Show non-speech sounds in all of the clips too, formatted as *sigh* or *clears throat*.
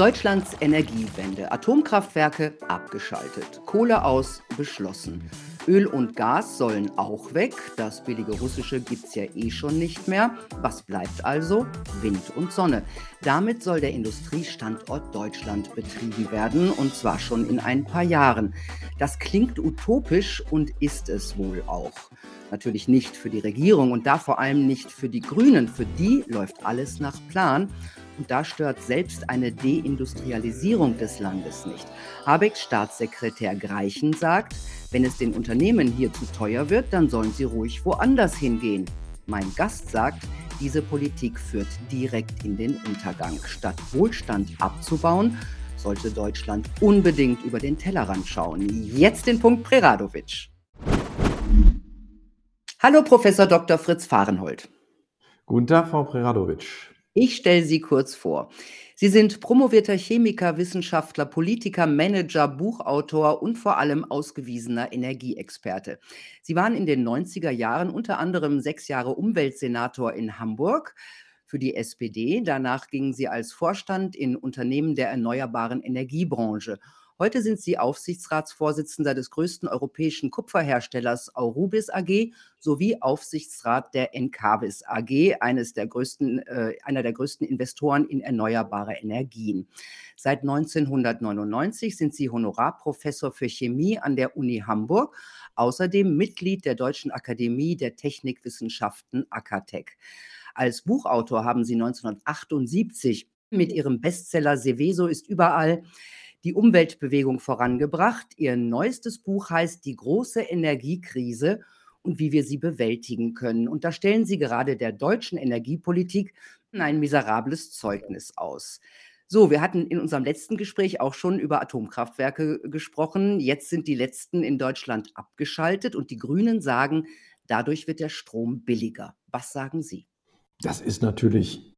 Deutschlands Energiewende. Atomkraftwerke abgeschaltet. Kohle aus beschlossen. Öl und Gas sollen auch weg. Das billige russische gibt es ja eh schon nicht mehr. Was bleibt also? Wind und Sonne. Damit soll der Industriestandort Deutschland betrieben werden und zwar schon in ein paar Jahren. Das klingt utopisch und ist es wohl auch. Natürlich nicht für die Regierung und da vor allem nicht für die Grünen. Für die läuft alles nach Plan. Und da stört selbst eine Deindustrialisierung des Landes nicht. Habecks Staatssekretär Greichen sagt, wenn es den Unternehmen hier zu teuer wird, dann sollen sie ruhig woanders hingehen. Mein Gast sagt, diese Politik führt direkt in den Untergang. Statt Wohlstand abzubauen, sollte Deutschland unbedingt über den Tellerrand schauen. Jetzt den Punkt Preradovic. Hallo Professor Dr. Fritz Fahrenhold. Guten Tag, Frau Preradovic. Ich stelle Sie kurz vor. Sie sind promovierter Chemiker, Wissenschaftler, Politiker, Manager, Buchautor und vor allem ausgewiesener Energieexperte. Sie waren in den 90er Jahren unter anderem sechs Jahre Umweltsenator in Hamburg für die SPD. Danach gingen Sie als Vorstand in Unternehmen der erneuerbaren Energiebranche Heute sind Sie Aufsichtsratsvorsitzender des größten europäischen Kupferherstellers Aurubis AG sowie Aufsichtsrat der Encavis AG, eines der größten, äh, einer der größten Investoren in erneuerbare Energien. Seit 1999 sind Sie Honorarprofessor für Chemie an der Uni Hamburg, außerdem Mitglied der Deutschen Akademie der Technikwissenschaften AKTEC. Als Buchautor haben Sie 1978 mit Ihrem Bestseller Seveso ist überall die Umweltbewegung vorangebracht. Ihr neuestes Buch heißt Die große Energiekrise und wie wir sie bewältigen können. Und da stellen Sie gerade der deutschen Energiepolitik ein miserables Zeugnis aus. So, wir hatten in unserem letzten Gespräch auch schon über Atomkraftwerke gesprochen. Jetzt sind die letzten in Deutschland abgeschaltet und die Grünen sagen, dadurch wird der Strom billiger. Was sagen Sie? Das ist natürlich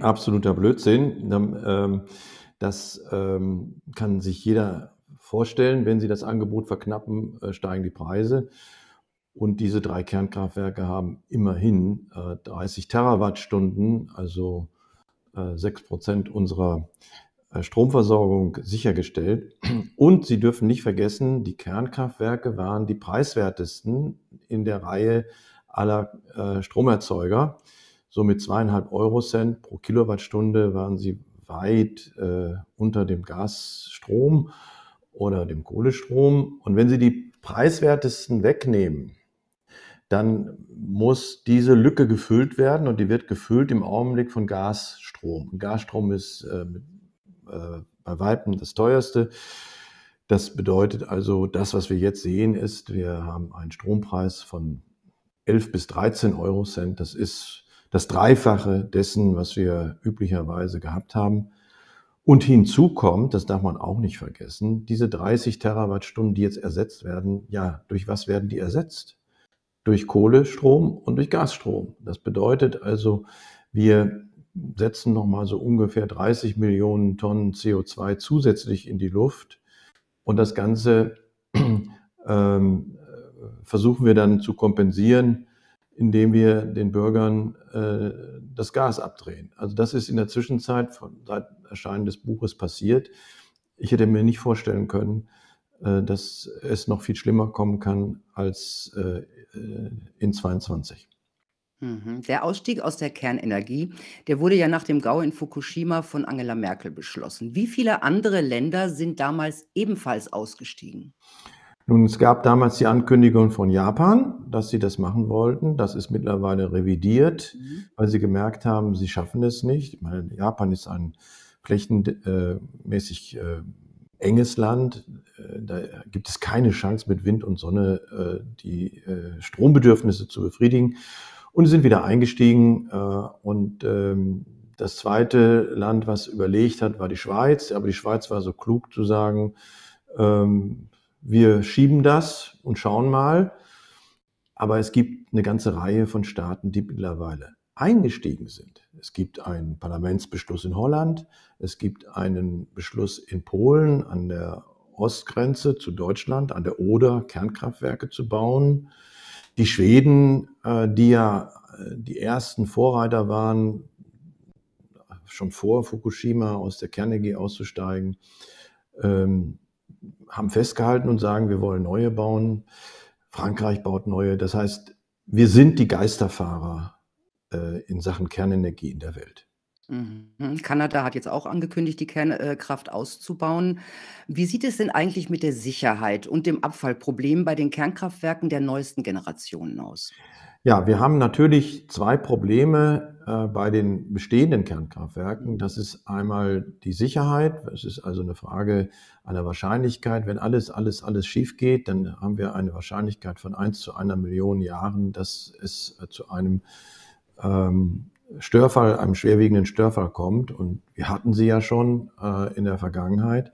absoluter Blödsinn. Das ähm, kann sich jeder vorstellen. Wenn Sie das Angebot verknappen, äh, steigen die Preise. Und diese drei Kernkraftwerke haben immerhin äh, 30 Terawattstunden, also äh, 6 Prozent unserer äh, Stromversorgung sichergestellt. Und Sie dürfen nicht vergessen, die Kernkraftwerke waren die preiswertesten in der Reihe aller äh, Stromerzeuger. So mit zweieinhalb Euro Cent pro Kilowattstunde waren sie weit äh, unter dem Gasstrom oder dem Kohlestrom. Und wenn Sie die preiswertesten wegnehmen, dann muss diese Lücke gefüllt werden und die wird gefüllt im Augenblick von Gasstrom. Und Gasstrom ist äh, äh, bei Weitem das teuerste. Das bedeutet also, das, was wir jetzt sehen, ist, wir haben einen Strompreis von 11 bis 13 Euro Cent. Das ist das Dreifache dessen, was wir üblicherweise gehabt haben. Und hinzu kommt, das darf man auch nicht vergessen, diese 30 Terawattstunden, die jetzt ersetzt werden, ja, durch was werden die ersetzt? Durch Kohlestrom und durch Gasstrom. Das bedeutet also, wir setzen nochmal so ungefähr 30 Millionen Tonnen CO2 zusätzlich in die Luft. Und das Ganze *clears throat* ähm, versuchen wir dann zu kompensieren indem wir den Bürgern äh, das Gas abdrehen. Also das ist in der Zwischenzeit von, seit Erscheinen des Buches passiert. Ich hätte mir nicht vorstellen können, äh, dass es noch viel schlimmer kommen kann als äh, äh in 22. Mhm. Der Ausstieg aus der Kernenergie, der wurde ja nach dem Gau in Fukushima von Angela Merkel beschlossen. Wie viele andere Länder sind damals ebenfalls ausgestiegen? Nun, es gab damals die Ankündigung von Japan, dass sie das machen wollten. Das ist mittlerweile revidiert, mhm. weil sie gemerkt haben, sie schaffen es nicht. Ich meine, Japan ist ein flächenmäßig äh, enges Land. Äh, da gibt es keine Chance, mit Wind und Sonne äh, die äh, Strombedürfnisse zu befriedigen. Und sie sind wieder eingestiegen. Äh, und ähm, das zweite Land, was überlegt hat, war die Schweiz. Aber die Schweiz war so klug zu sagen, ähm, wir schieben das und schauen mal. Aber es gibt eine ganze Reihe von Staaten, die mittlerweile eingestiegen sind. Es gibt einen Parlamentsbeschluss in Holland, es gibt einen Beschluss in Polen an der Ostgrenze zu Deutschland, an der Oder Kernkraftwerke zu bauen. Die Schweden, äh, die ja äh, die ersten Vorreiter waren, schon vor Fukushima aus der Kernenergie auszusteigen, ähm, haben festgehalten und sagen, wir wollen neue bauen. Frankreich baut neue. Das heißt, wir sind die Geisterfahrer äh, in Sachen Kernenergie in der Welt. Mhm. Kanada hat jetzt auch angekündigt, die Kernkraft auszubauen. Wie sieht es denn eigentlich mit der Sicherheit und dem Abfallproblem bei den Kernkraftwerken der neuesten Generationen aus? Ja, wir haben natürlich zwei Probleme äh, bei den bestehenden Kernkraftwerken. Das ist einmal die Sicherheit. Es ist also eine Frage einer Wahrscheinlichkeit. Wenn alles, alles, alles schief geht, dann haben wir eine Wahrscheinlichkeit von 1 zu einer Million Jahren, dass es äh, zu einem ähm, Störfall, einem schwerwiegenden Störfall kommt. Und wir hatten sie ja schon äh, in der Vergangenheit.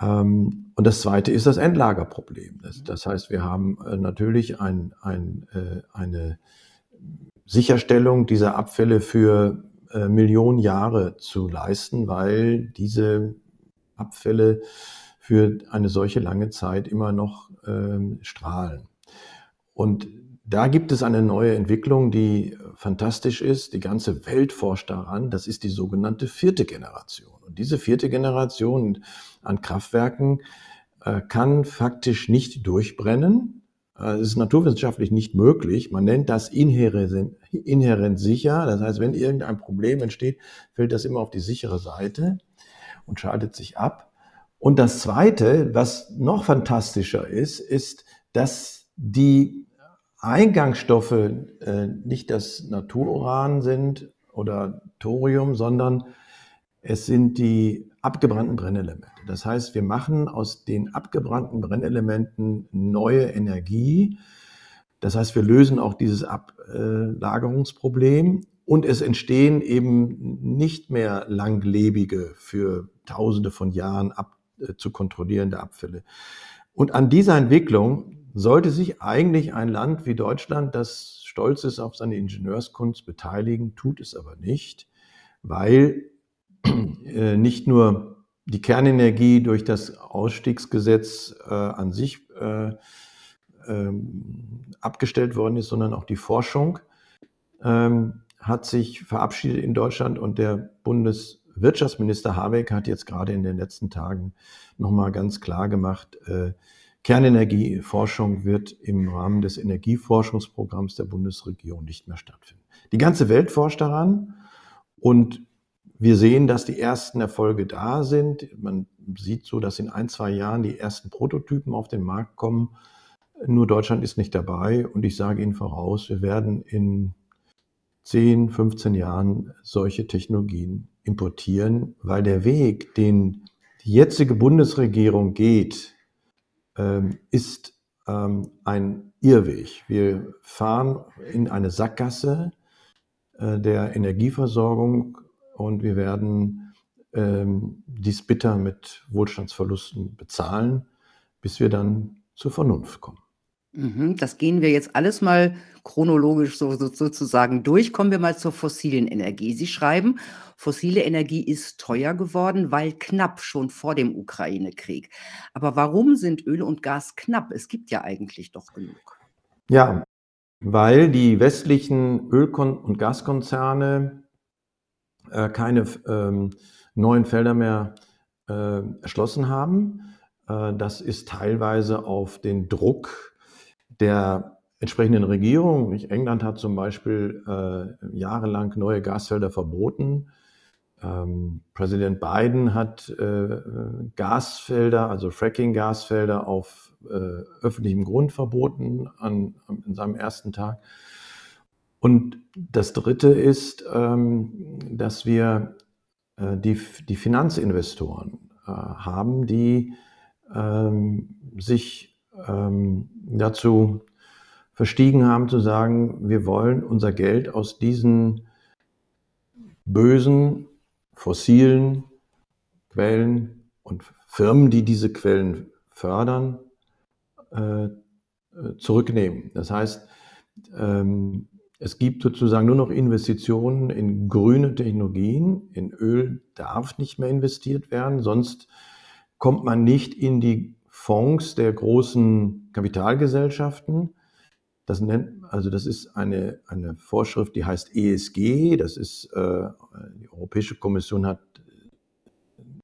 Ähm, und das zweite ist das Endlagerproblem. Das, das heißt, wir haben äh, natürlich ein, ein, äh, eine Sicherstellung dieser Abfälle für äh, Millionen Jahre zu leisten, weil diese Abfälle für eine solche lange Zeit immer noch ähm, strahlen. Und da gibt es eine neue Entwicklung, die fantastisch ist. Die ganze Welt forscht daran. Das ist die sogenannte vierte Generation. Und diese vierte Generation an Kraftwerken äh, kann faktisch nicht durchbrennen. Äh, es ist naturwissenschaftlich nicht möglich. Man nennt das inhärent, inhärent sicher. Das heißt, wenn irgendein Problem entsteht, fällt das immer auf die sichere Seite und schaltet sich ab. Und das Zweite, was noch fantastischer ist, ist, dass die Eingangsstoffe äh, nicht das Natururan sind oder Thorium, sondern es sind die abgebrannten Brennelemente. Das heißt, wir machen aus den abgebrannten Brennelementen neue Energie. Das heißt, wir lösen auch dieses Ablagerungsproblem und es entstehen eben nicht mehr langlebige, für Tausende von Jahren ab, äh, zu kontrollierende Abfälle. Und an dieser Entwicklung sollte sich eigentlich ein Land wie Deutschland, das stolz ist auf seine Ingenieurskunst, beteiligen, tut es aber nicht, weil nicht nur die Kernenergie durch das Ausstiegsgesetz äh, an sich äh, ähm, abgestellt worden ist, sondern auch die Forschung ähm, hat sich verabschiedet in Deutschland und der Bundeswirtschaftsminister Habeck hat jetzt gerade in den letzten Tagen nochmal ganz klar gemacht, äh, Kernenergieforschung wird im Rahmen des Energieforschungsprogramms der Bundesregierung nicht mehr stattfinden. Die ganze Welt forscht daran und wir sehen, dass die ersten Erfolge da sind. Man sieht so, dass in ein, zwei Jahren die ersten Prototypen auf den Markt kommen. Nur Deutschland ist nicht dabei und ich sage Ihnen voraus, wir werden in 10, 15 Jahren solche Technologien importieren, weil der Weg, den die jetzige Bundesregierung geht, ähm, ist ähm, ein Irrweg. Wir fahren in eine Sackgasse äh, der Energieversorgung und wir werden ähm, dies bitter mit Wohlstandsverlusten bezahlen, bis wir dann zur Vernunft kommen. Mhm, das gehen wir jetzt alles mal chronologisch so, so, sozusagen durch. Kommen wir mal zur fossilen Energie. Sie schreiben, fossile Energie ist teuer geworden, weil knapp schon vor dem Ukraine-Krieg. Aber warum sind Öl und Gas knapp? Es gibt ja eigentlich doch genug. Ja, weil die westlichen Öl- und Gaskonzerne äh, keine ähm, neuen Felder mehr äh, erschlossen haben. Äh, das ist teilweise auf den Druck der entsprechenden Regierung. England hat zum Beispiel äh, jahrelang neue Gasfelder verboten. Ähm, Präsident Biden hat äh, Gasfelder, also Fracking-Gasfelder auf äh, öffentlichem Grund verboten an, an seinem ersten Tag. Und das Dritte ist, ähm, dass wir äh, die, die Finanzinvestoren äh, haben, die ähm, sich ähm, dazu verstiegen haben zu sagen, wir wollen unser Geld aus diesen bösen, fossilen Quellen und Firmen, die diese Quellen fördern, äh, zurücknehmen. Das heißt, es gibt sozusagen nur noch Investitionen in grüne Technologien. In Öl darf nicht mehr investiert werden, sonst kommt man nicht in die Fonds der großen Kapitalgesellschaften. Das nennt, also das ist eine, eine Vorschrift, die heißt ESG. Das ist, äh, die Europäische Kommission hat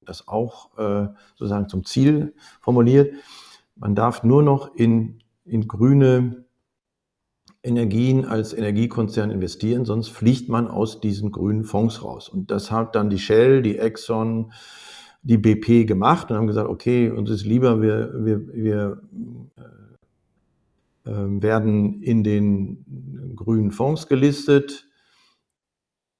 das auch äh, sozusagen zum Ziel formuliert. Man darf nur noch in, in grüne Energien als Energiekonzern investieren, sonst fliegt man aus diesen grünen Fonds raus. Und das hat dann die Shell, die Exxon, die BP gemacht und haben gesagt, okay, uns ist lieber, wir, wir, wir äh, äh werden in den grünen Fonds gelistet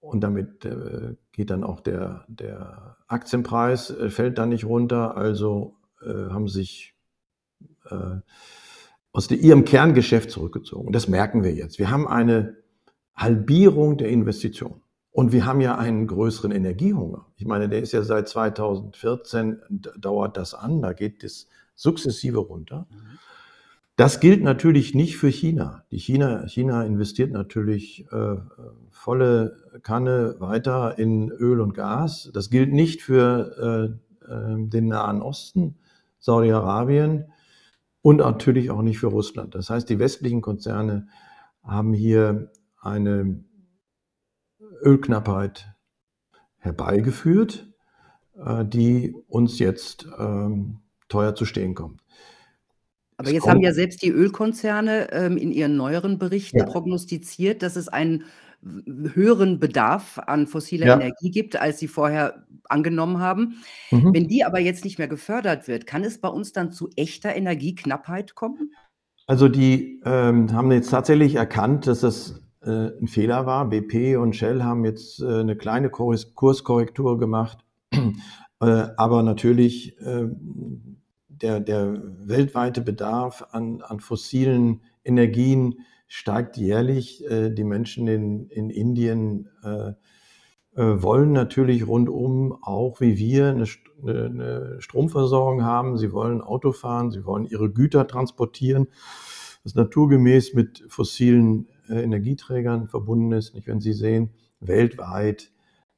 und damit äh, geht dann auch der, der Aktienpreis, äh, fällt dann nicht runter. Also äh, haben sich äh, aus ihrem Kerngeschäft zurückgezogen. Und das merken wir jetzt. Wir haben eine Halbierung der Investitionen. Und wir haben ja einen größeren Energiehunger. Ich meine, der ist ja seit 2014, dauert das an, da geht es sukzessive runter. Das gilt natürlich nicht für China. Die China, China investiert natürlich äh, volle Kanne weiter in Öl und Gas. Das gilt nicht für äh, äh, den Nahen Osten, Saudi-Arabien und natürlich auch nicht für Russland. Das heißt, die westlichen Konzerne haben hier eine Ölknappheit herbeigeführt, äh, die uns jetzt ähm, teuer zu stehen kommt. Aber jetzt haben ja selbst die Ölkonzerne ähm, in ihren neueren Berichten ja. prognostiziert, dass es einen höheren Bedarf an fossiler ja. Energie gibt, als sie vorher angenommen haben. Mhm. Wenn die aber jetzt nicht mehr gefördert wird, kann es bei uns dann zu echter Energieknappheit kommen? Also die ähm, haben jetzt tatsächlich erkannt, dass das äh, ein Fehler war. BP und Shell haben jetzt äh, eine kleine Kurs Kurskorrektur gemacht. *clears throat* äh, aber natürlich ähm, der, der weltweite Bedarf an, an fossilen Energien steigt jährlich. Äh, die Menschen in, in Indien äh, äh, wollen natürlich rundum auch wie wir eine, eine, Stromversorgung haben. Sie wollen Auto fahren, sie wollen ihre Güter transportieren, was naturgemäß mit fossilen Energieträgern verbunden ist. Wenn Sie sehen, weltweit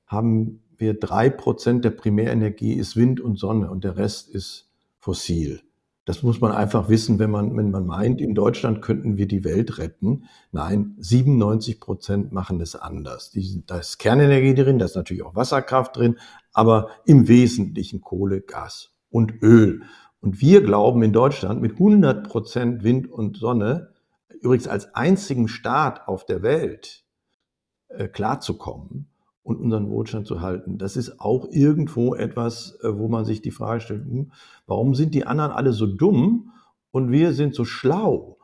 haben wir drei Prozent der Primärenergie ist Wind und Sonne und der Rest ist fossil. Das muss man einfach wissen, wenn man, wenn man meint, in Deutschland könnten wir die Welt retten. Nein, 97 Prozent machen es anders. da ist Kernenergie drin, da ist natürlich auch Wasserkraft drin, aber im Wesentlichen Kohle, Gas und Öl. Und wir glauben in Deutschland mit 100 Prozent Wind und Sonne, übrigens als einzigen Staat auf der Welt, äh, klarzukommen und unseren Wohlstand zu halten. Das ist auch irgendwo etwas, äh, wo man sich die Frage stellt, hm, warum sind die anderen alle so dumm und wir sind so schlau,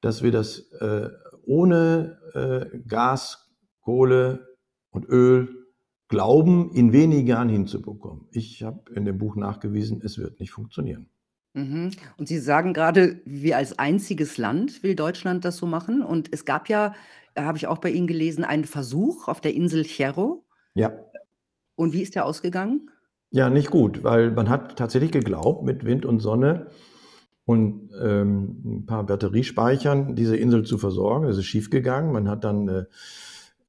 dass wir das äh, ohne äh, Gas, Kohle und Öl glauben, in wenigen Jahren hinzubekommen. Ich habe in dem Buch nachgewiesen, es wird nicht funktionieren. Mhm. Und Sie sagen gerade, wir als einziges Land will Deutschland das so machen. Und es gab ja, habe ich auch bei Ihnen gelesen, einen Versuch auf der Insel Cherro. Ja. Und wie ist der ausgegangen? Ja, nicht gut, weil man hat tatsächlich geglaubt, mit Wind und Sonne und ähm, ein paar Batteriespeichern diese Insel zu versorgen. Das ist schiefgegangen. Man hat dann, äh,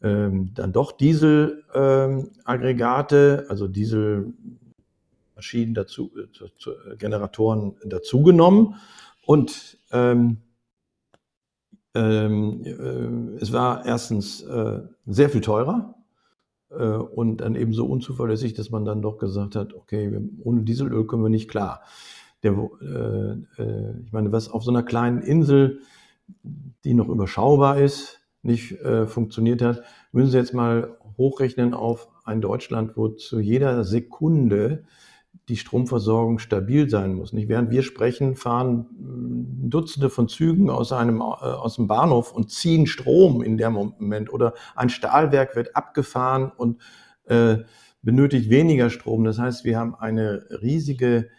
ähm, dann doch Dieselaggregate, ähm, also Dieselmaschinen dazu, äh, zu, zu, äh, Generatoren dazugenommen. Und ähm, ähm, äh, es war erstens äh, sehr viel teurer und dann eben so unzuverlässig, dass man dann doch gesagt hat, okay, ohne Dieselöl kommen wir nicht klar. Der, äh, äh, ich meine, was auf so einer kleinen Insel, die noch überschaubar ist, nicht äh, funktioniert hat, müssen Sie jetzt mal hochrechnen auf ein Deutschland, wo zu jeder Sekunde die Stromversorgung stabil sein muss. Nicht? Während wir sprechen, fahren hm, Dutzende von Zügen aus, einem, äh, aus dem Bahnhof und ziehen Strom in dem Moment. Oder ein Stahlwerk wird abgefahren und äh, benötigt weniger Strom. Das heißt, wir haben eine riesige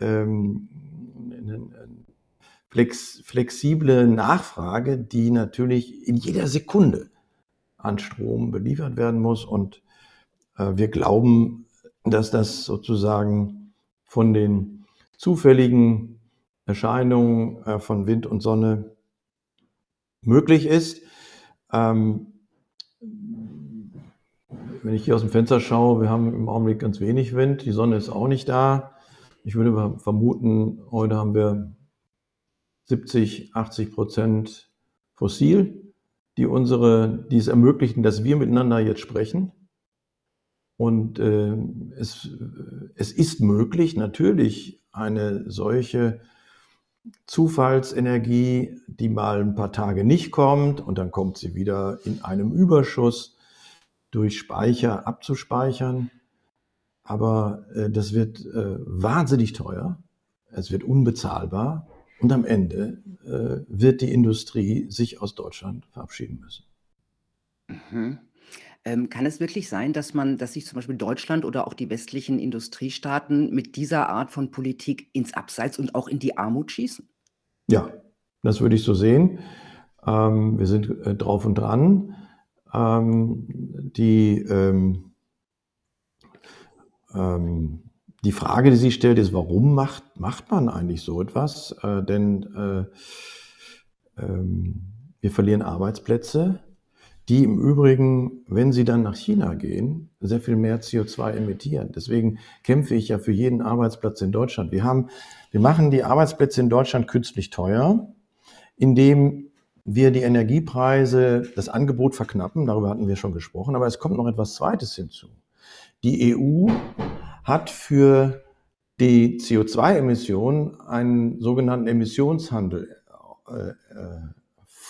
ähm, flex, flexible Nachfrage, die natürlich in jeder Sekunde an Strom beliefert werden muss. Und äh, wir glauben, dass das sozusagen von den zufälligen Erscheinungen äh, von Wind und Sonne möglich ist. Ähm, wenn ich hier aus dem Fenster schaue, wir haben im Augenblick ganz wenig Wind, die Sonne ist auch nicht da. Ich würde vermuten, heute haben wir 70, 80 Prozent fossil, die unsere, die es ermöglichen, dass wir miteinander jetzt sprechen. Und äh, es, es ist möglich, natürlich eine solche Zufallsenergie, die mal ein paar Tage nicht kommt und dann kommt sie wieder in einem Überschuss durch Speicher abzuspeichern. Aber äh, das wird äh, wahnsinnig teuer, es wird unbezahlbar und am Ende äh, wird die Industrie sich aus Deutschland verabschieden müssen. Mhm. Ähm, kann es wirklich sein, dass man dass sich zum Beispiel Deutschland oder auch die westlichen Industriestaaten mit dieser Art von Politik ins Abseits und auch in die Armut schießen? Ja, das würde ich so sehen. Ähm, wir sind äh, drauf und dran. Ähm, die, ähm, ähm, die Frage, die sie stellt, ist, warum macht, macht man eigentlich so etwas? Äh, denn äh, ähm, wir verlieren Arbeitsplätze, die im Übrigen, wenn sie dann nach China gehen, sehr viel mehr CO2 emittieren. Deswegen kämpfe ich ja für jeden Arbeitsplatz in Deutschland. Wir haben, wir machen die Arbeitsplätze in Deutschland künstlich teuer, indem wir die Energiepreise, das Angebot verknappen. Darüber hatten wir schon gesprochen. Aber es kommt noch etwas Zweites hinzu. Die EU hat für die CO2-Emissionen einen sogenannten Emissionshandel äh, äh,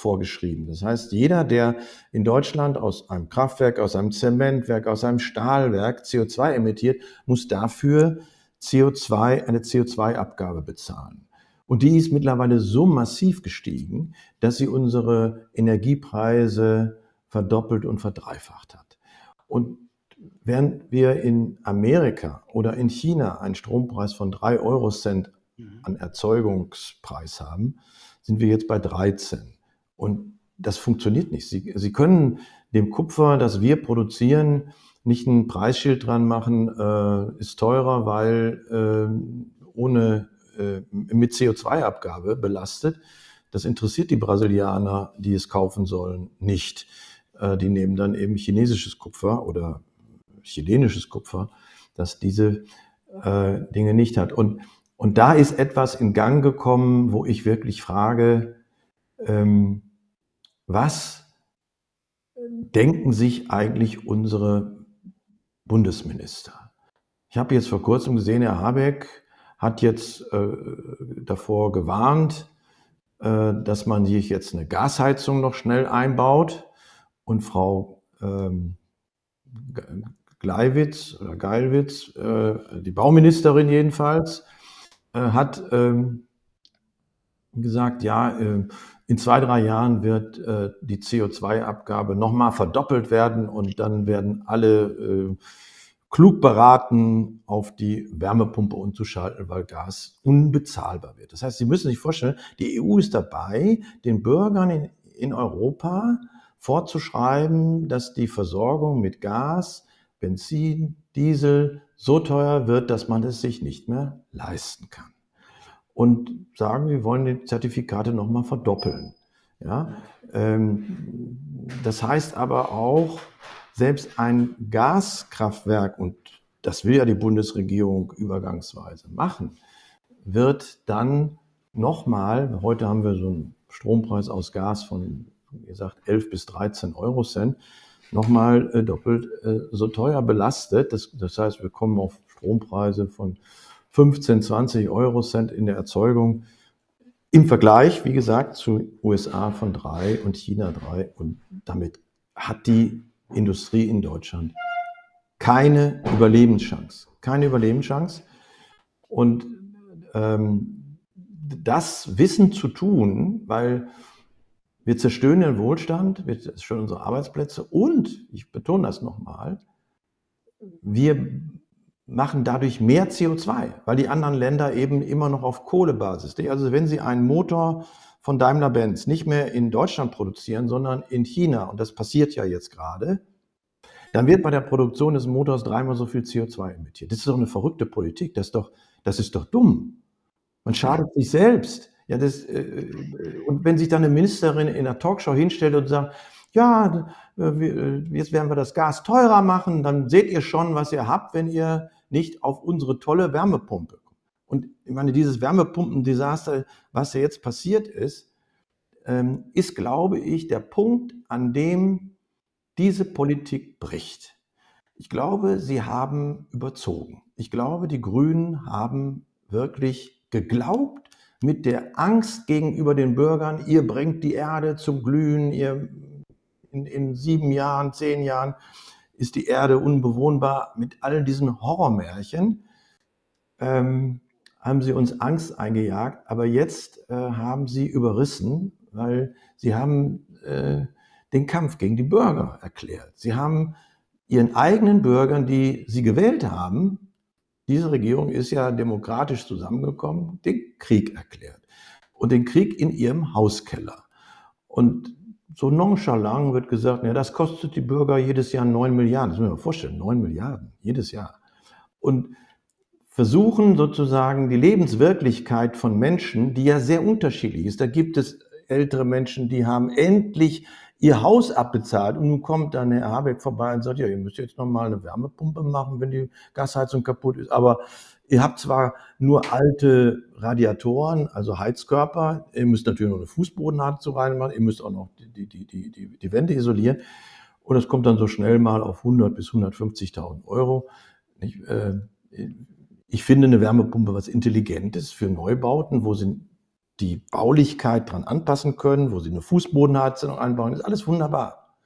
vorgeschrieben. Das heißt, jeder, der in Deutschland aus einem Kraftwerk, aus einem Zementwerk, aus einem Stahlwerk CO2 emittiert, muss dafür CO2, eine CO2-Abgabe bezahlen. Und die ist mittlerweile so massiv gestiegen, dass sie unsere Energiepreise verdoppelt und verdreifacht hat. Und während wir in Amerika oder in China einen Strompreis von drei Eurocent mhm. an Erzeugungspreis haben, sind wir jetzt bei 13. Und das funktioniert nicht. Sie, Sie können dem Kupfer, das wir produzieren, nicht ein Preisschild dran machen, äh, ist teurer, weil äh, ohne äh, mit CO2-Abgabe belastet. Das interessiert die Brasilianer, die es kaufen sollen, nicht. Äh, die nehmen dann eben chinesisches Kupfer oder chilenisches Kupfer, das diese äh, Dinge nicht hat. Und, und da ist etwas in Gang gekommen, wo ich wirklich frage, was denken sich eigentlich unsere Bundesminister? Ich habe jetzt vor kurzem gesehen, Herr Habeck hat jetzt äh, davor gewarnt, äh, dass man sich jetzt eine Gasheizung noch schnell einbaut. Und Frau ähm, Gleiwitz oder Geilwitz, äh, die Bauministerin jedenfalls, äh, hat ähm, gesagt, ja, äh, in zwei, drei Jahren wird äh, die CO2-Abgabe nochmal verdoppelt werden und dann werden alle äh, klug beraten, auf die Wärmepumpe umzuschalten, weil Gas unbezahlbar wird. Das heißt, Sie müssen sich vorstellen, die EU ist dabei, den Bürgern in, in Europa vorzuschreiben, dass die Versorgung mit Gas, Benzin, Diesel so teuer wird, dass man es sich nicht mehr leisten kann und sagen, wir wollen die Zertifikate nochmal verdoppeln. Ja? Ähm, das heißt aber auch, selbst ein Gaskraftwerk, und das will ja die Bundesregierung übergangsweise machen, wird dann nochmal, heute haben wir so einen Strompreis aus Gas von, wie gesagt, 11 bis 13 Euro Cent, nochmal äh, doppelt äh, so teuer belastet. Das, das heißt, wir kommen auf Strompreise von 15, 20 Euro Cent in der Erzeugung. Im Vergleich, wie gesagt, zu USA von drei und China drei. Und damit hat die Industrie in Deutschland keine Überlebenschance. Keine Überlebenschance. Und ähm, das Wissen zu tun, weil wir zerstören den Wohlstand, wir zerstören unsere Arbeitsplätze und, ich betone das nochmal, wir machen dadurch mehr CO2, weil die anderen Länder eben immer noch auf Kohlebasis. Also wenn sie einen Motor von Daimler-Benz nicht mehr in Deutschland produzieren, sondern in China, und das passiert ja jetzt gerade, dann wird bei der Produktion des Motors dreimal so viel CO2 emittiert. Das ist doch eine verrückte Politik. Das ist doch, das ist doch dumm. Man schadet sich selbst. Ja, das, äh, und wenn sich dann eine Ministerin in einer Talkshow hinstellt und sagt, ja, äh, jetzt werden wir das Gas teurer machen, dann seht ihr schon, was ihr habt, wenn ihr nicht auf unsere tolle Wärmepumpe. Und ich meine, dieses Wärmepumpendesaster, was ja jetzt passiert ist, ähm, ist, glaube ich, der Punkt, an dem diese Politik bricht. Ich glaube, sie haben überzogen. Ich glaube, die Grünen haben wirklich geglaubt, mit der Angst gegenüber den Bürgern, ihr bringt die Erde zum Glühen, ihr in, in sieben Jahren, zehn Jahren ist die Erde unbewohnbar. Mit all diesen Horrormärchen ähm, haben sie uns Angst eingejagt, aber jetzt äh, haben sie überrissen, weil sie haben äh, den Kampf gegen die Bürger erklärt. Sie haben ihren eigenen Bürgern, die sie gewählt haben, diese Regierung ist ja demokratisch zusammengekommen, den Krieg erklärt. Und den Krieg in ihrem Hauskeller. Und so nonchalant wird gesagt, ja, das kostet die Bürger jedes Jahr 9 Milliarden. Das müssen wir uns vorstellen, 9 Milliarden jedes Jahr. Und versuchen sozusagen die Lebenswirklichkeit von Menschen, die ja sehr unterschiedlich ist. Da gibt es ältere Menschen, die haben endlich ihr Haus abbezahlt und nun kommt dann Herr Habeck vorbei und sagt, ja, ihr müsst jetzt nochmal eine Wärmepumpe machen, wenn die Gasheizung kaputt ist. Aber ihr habt zwar nur alte Radiatoren, also Heizkörper, ihr müsst natürlich noch eine Fußbodenheizung reinmachen, ihr müsst auch noch die, die, die, die, die Wände isolieren. Und es kommt dann so schnell mal auf 100 bis 150.000 Euro. Äh, ich finde eine Wärmepumpe was Intelligentes für Neubauten, wo sie die Baulichkeit dran anpassen können, wo sie eine Fußbodenheizung einbauen, ist alles wunderbar.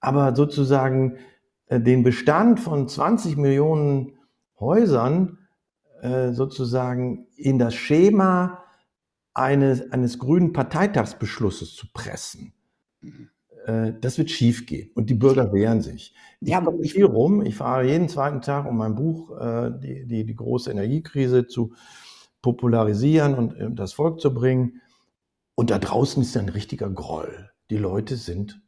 Aber sozusagen äh, den Bestand von 20 Millionen Häusern äh, sozusagen in das Schema eines, eines grünen Parteitagsbeschlusses zu pressen, mhm. äh, das wird schiefgehen und die Bürger wehren sich. Ich ja, komme hier rum, ich fahre jeden zweiten Tag, um mein Buch, die, die, die große Energiekrise zu popularisieren und äh, das Volk zu bringen. Und da draußen ist ein richtiger Groll. Die Leute sind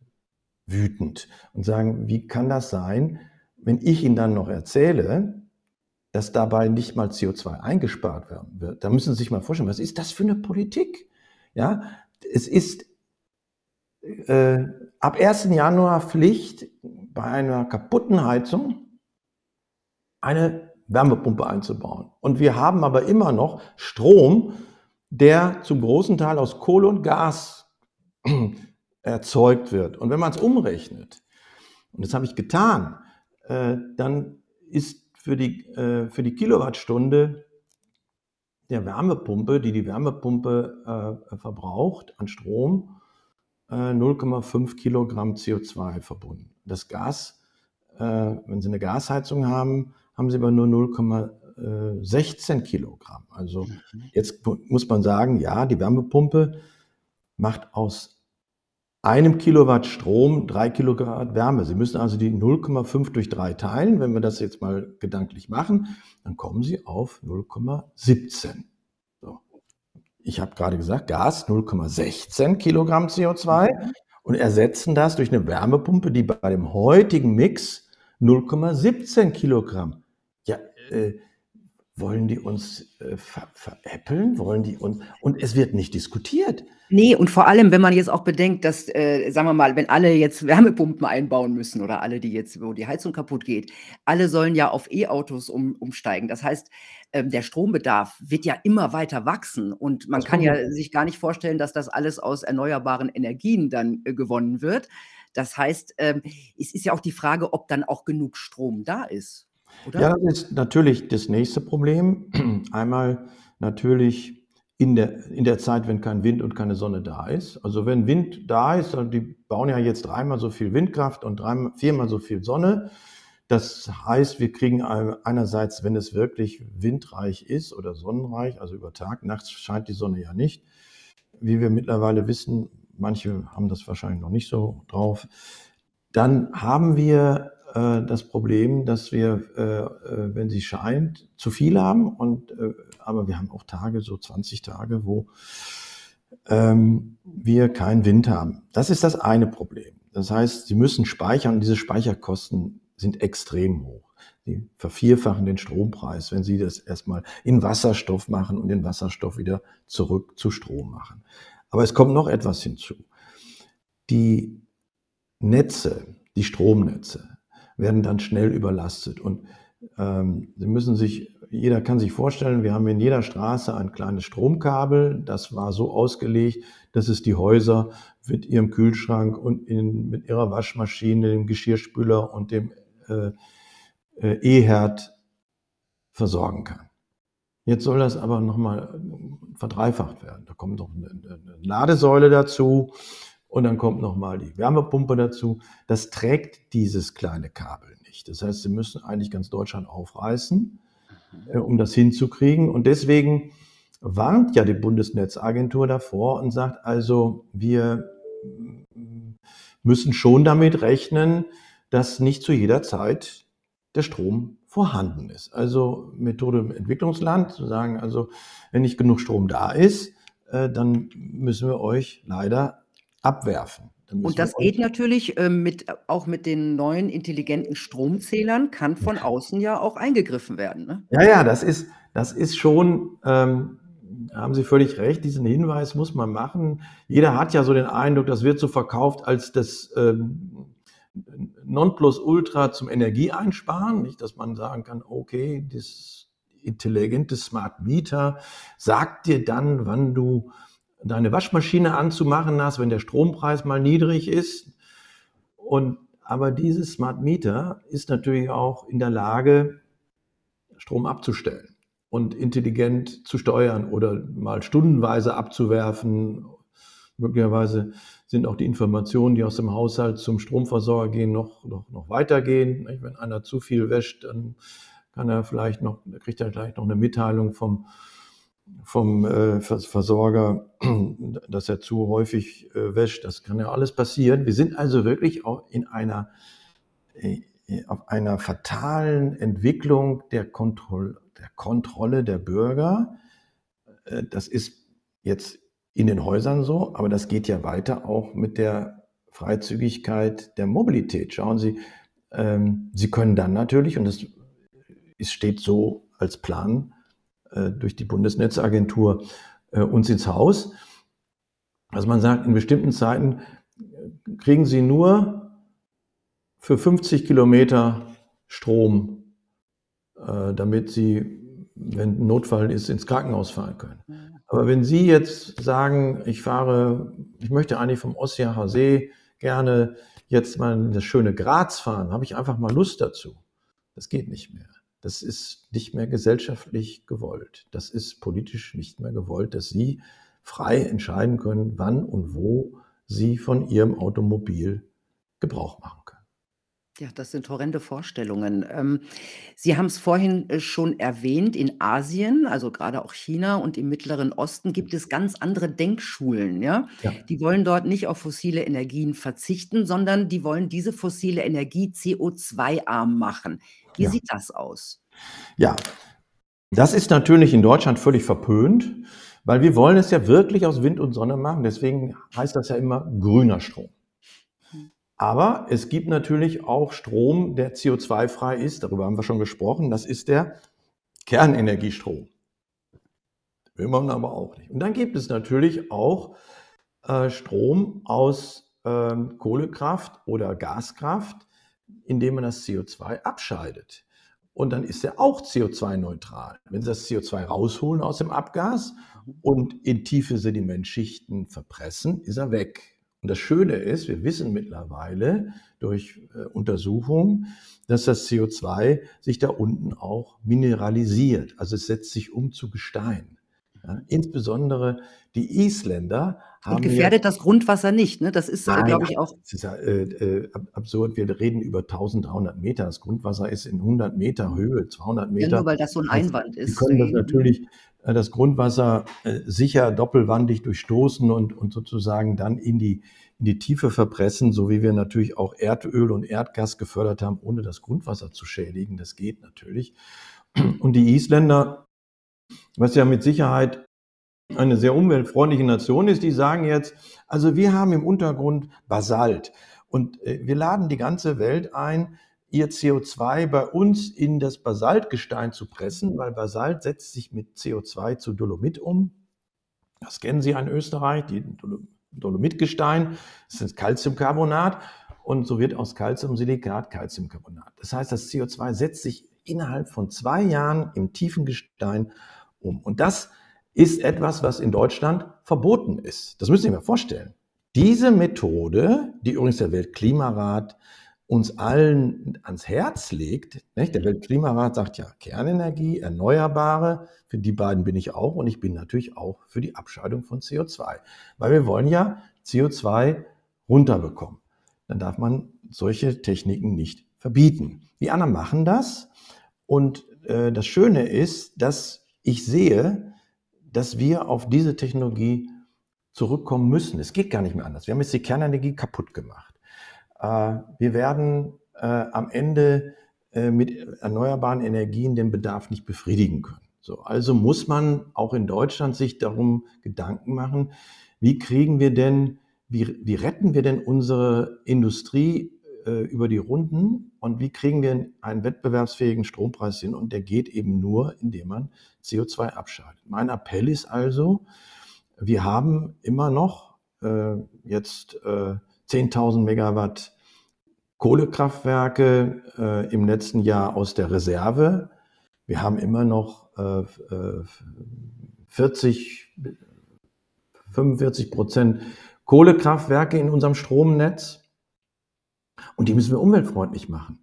wütend und sagen, wie kann das sein, wenn ich ihnen dann noch erzähle, dass dabei nicht mal CO2 eingespart werden wird? Da müssen Sie sich mal vorstellen, was ist das für eine Politik? Ja, es ist äh, ab 1. Januar Pflicht, bei einer kaputten Heizung eine Wärmepumpe einzubauen. Und wir haben aber immer noch Strom, der zum großen Teil aus Kohle und Gas *clears throat* erzeugt wird. Und wenn man es umrechnet, und das habe ich getan, äh, dann ist für die, äh, für die Kilowattstunde der Wärmepumpe, die die Wärmepumpe äh, verbraucht an Strom, 0,5 Kilogramm CO2 verbunden. Das Gas, wenn Sie eine Gasheizung haben, haben sie aber nur 0,16 Kilogramm. Also mhm. jetzt muss man sagen, ja, die Wärmepumpe macht aus einem Kilowatt Strom drei Kilogramm Wärme. Sie müssen also die 0,5 durch drei teilen. Wenn wir das jetzt mal gedanklich machen, dann kommen Sie auf 0,17. So. Ich habe gerade gesagt, Gas 0,16 Kilogramm CO2 mhm. und ersetzen das durch eine Wärmepumpe, die bei dem heutigen Mix 0,17 Kilogramm äh, wollen die uns äh, ver veräppeln? Wollen die uns, und es wird nicht diskutiert. Nee, und vor allem, wenn man jetzt auch bedenkt, dass, äh, sagen wir mal, wenn alle jetzt Wärmepumpen einbauen müssen oder alle, die jetzt, wo die Heizung kaputt geht, alle sollen ja auf E-Autos um, umsteigen. Das heißt, ähm, der Strombedarf wird ja immer weiter wachsen und man das kann ja sich gar nicht vorstellen, dass das alles aus erneuerbaren Energien dann äh, gewonnen wird. Das heißt, ähm, es ist ja auch die Frage, ob dann auch genug Strom da ist. Oder? Ja, das ist natürlich das nächste Problem. *clears throat* Einmal natürlich in der, in der Zeit, wenn kein Wind und keine Sonne da ist. Also wenn Wind da ist, die bauen ja jetzt dreimal so viel Windkraft und dreimal, viermal so viel Sonne. Das heißt, wir kriegen einerseits, wenn es wirklich windreich ist oder sonnenreich, also über Tag, nachts scheint die Sonne ja nicht. Wie wir mittlerweile wissen, manche haben das wahrscheinlich noch nicht so drauf, dann haben wir äh, das Problem, dass wir, äh, äh, wenn sie scheint, zu viel haben. Und, äh, aber wir haben auch Tage, so 20 Tage, wo ähm, wir keinen Wind haben. Das ist das eine Problem. Das heißt, sie müssen speichern und diese Speicherkosten sind extrem hoch. Sie vervierfachen den Strompreis, wenn Sie das erstmal in Wasserstoff machen und den Wasserstoff wieder zurück zu Strom machen. Aber es kommt noch etwas hinzu. Die Netze, die Stromnetze, werden dann schnell überlastet. Und ähm, Sie müssen sich jeder kann sich vorstellen, wir haben in jeder Straße ein kleines Stromkabel. Das war so ausgelegt, dass es die Häuser mit ihrem Kühlschrank und in, mit ihrer Waschmaschine, dem Geschirrspüler und dem äh, äh, E-Herd versorgen kann. Jetzt soll das aber nochmal verdreifacht werden. Da kommt noch eine, eine Ladesäule dazu und dann kommt nochmal die Wärmepumpe dazu. Das trägt dieses kleine Kabel nicht. Das heißt, Sie müssen eigentlich ganz Deutschland aufreißen, äh, um das hinzukriegen. Und deswegen warnt ja die Bundesnetzagentur davor und sagt also, wir müssen schon damit rechnen, dass nicht zu jeder Zeit der Strom vorhanden ist. Also Methode im Entwicklungsland zu sagen, also wenn nicht genug Strom da ist, äh, dann müssen wir euch leider abwerfen. Und das geht natürlich äh, mit, auch mit den neuen intelligenten Stromzählern, kann von außen ja auch eingegriffen werden. Ne? Ja, ja, das ist, das ist schon, ähm, haben Sie völlig recht, diesen Hinweis muss man machen. Jeder hat ja so den Eindruck, das wird so verkauft als das ähm, Nonplusultra zum Energieeinsparen. Nicht, dass man sagen kann, okay, das intelligente Smart Meter sagt dir dann, wann du deine Waschmaschine anzumachen hast, wenn der Strompreis mal niedrig ist. Und, aber dieses Smart Meter ist natürlich auch in der Lage, Strom abzustellen und intelligent zu steuern oder mal stundenweise abzuwerfen. Möglicherweise sind auch die Informationen, die aus dem Haushalt zum Stromversorger gehen, noch, noch, noch weitergehen. Wenn einer zu viel wäscht, dann kann er vielleicht noch, kriegt er vielleicht noch eine Mitteilung vom, vom äh, Versorger, *clears throat* dass er zu häufig äh, wäscht. Das kann ja alles passieren. Wir sind also wirklich auch in einer, äh, auf einer fatalen Entwicklung der, Kontroll der Kontrolle der Bürger. Das ist jetzt in den Häusern so, aber das geht ja weiter auch mit der Freizügigkeit der Mobilität. Schauen Sie, ähm, Sie können dann natürlich, und das steht so als Plan äh, durch die Bundesnetzagentur äh, uns ins Haus. Also man sagt, in bestimmten Zeiten äh, kriegen Sie nur für 50 Kilometer Strom, damit Sie, wenn ein Notfall ist, ins Krankenhaus fahren können. Aber wenn Sie jetzt sagen, ich fahre, ich möchte eigentlich vom Ossiacher See gerne jetzt mal in das schöne Graz fahren, habe ich einfach mal Lust dazu. Das geht nicht mehr. Das ist nicht mehr gesellschaftlich gewollt. Das ist politisch nicht mehr gewollt, dass Sie frei entscheiden können, wann und wo Sie von Ihrem Automobil Gebrauch machen. Ja, das sind horrende Vorstellungen. Ähm, Sie haben es vorhin äh, schon erwähnt, in Asien, also gerade auch China und im Mittleren Osten gibt es ganz andere Denkschulen, ja? Ja. Die wollen dort nicht auf fossile Energien verzichten, sondern die wollen diese fossile Energie CO2-arm machen. Wie Ja. sieht das aus? Ja, das ist natürlich in Deutschland völlig verpönt, weil wir wollen es ja wirklich aus Wind und Sonne machen. Deswegen heißt das ja immer grüner Strom. Aber es gibt natürlich auch Strom, der CO2-frei ist. Darüber haben wir schon gesprochen. Das ist der Kernenergiestrom. Will man aber auch nicht. Und dann gibt es natürlich auch äh, Strom aus ähm, Kohlekraft oder Gaskraft, indem man das CO2 abscheidet. Und dann ist er auch CO2-neutral. Wenn Sie das CO2 rausholen aus dem Abgas und in tiefe Sedimentschichten verpressen, ist er weg. Und das Schöne ist, wir wissen mittlerweile durch äh, Untersuchungen, dass das CO2 sich da unten auch mineralisiert. Also es setzt sich um zu Gestein. Ja, insbesondere die Isländer haben. Und gefährdet das Grundwasser nicht, ne? Das ist, Nein, glaube ich, auch. das ist ja äh, äh, ab- absurd. Wir reden über 1300 Meter. Das Grundwasser ist in 100 Meter Höhe, 200 Ja, Meter. nur weil das so ein Einwand ist. können das natürlich, das Grundwasser äh, sicher doppelwandig durchstoßen und, und sozusagen dann in die, in die Tiefe verpressen, so wie wir natürlich auch Erdöl und Erdgas gefördert haben, ohne das Grundwasser zu schädigen. Das geht natürlich. Und die Isländer, was ja mit Sicherheit eine sehr umweltfreundliche Nation ist, die sagen jetzt, also wir haben im Untergrund Basalt und äh, wir laden die ganze Welt ein, ihr CO2 bei uns in das Basaltgestein zu pressen, weil Basalt setzt sich mit CO2 zu Dolomit um. Das kennen Sie in Österreich, die Dolo- Dolomitgestein, das ist Calciumcarbonat und so wird aus Calciumsilikat Calciumcarbonat. Das heißt, das CO2 setzt sich innerhalb von zwei Jahren im tiefen Gestein um. Und das ist etwas, was in Deutschland verboten ist. Das müssen Sie mal vorstellen. Diese Methode, die übrigens der Weltklimarat uns allen ans Herz legt, nicht? der Weltklimarat sagt ja Kernenergie, Erneuerbare, für die beiden bin ich auch und ich bin natürlich auch für die Abscheidung von CO2, weil wir wollen ja CO2 runterbekommen. Dann darf man solche Techniken nicht verbieten. Die anderen machen das und äh, das Schöne ist, dass ich sehe, dass wir auf diese Technologie zurückkommen müssen. Es geht gar nicht mehr anders. Wir haben jetzt die Kernenergie kaputt gemacht. Äh, wir werden äh, am Ende äh, mit erneuerbaren Energien den Bedarf nicht befriedigen können. So, also muss man auch in Deutschland sich darum Gedanken machen, wie kriegen wir denn, wie, wie retten wir denn unsere Industrie äh, über die Runden und wie kriegen wir einen wettbewerbsfähigen Strompreis hin? Und der geht eben nur, indem man CO2 abschaltet. Mein Appell ist also, wir haben immer noch äh, jetzt äh, 10.000 Megawatt Kohlekraftwerke äh, im letzten Jahr aus der Reserve. Wir haben immer noch äh, 40, äh, 45 Prozent Kohlekraftwerke in unserem Stromnetz. Und die müssen wir umweltfreundlich machen.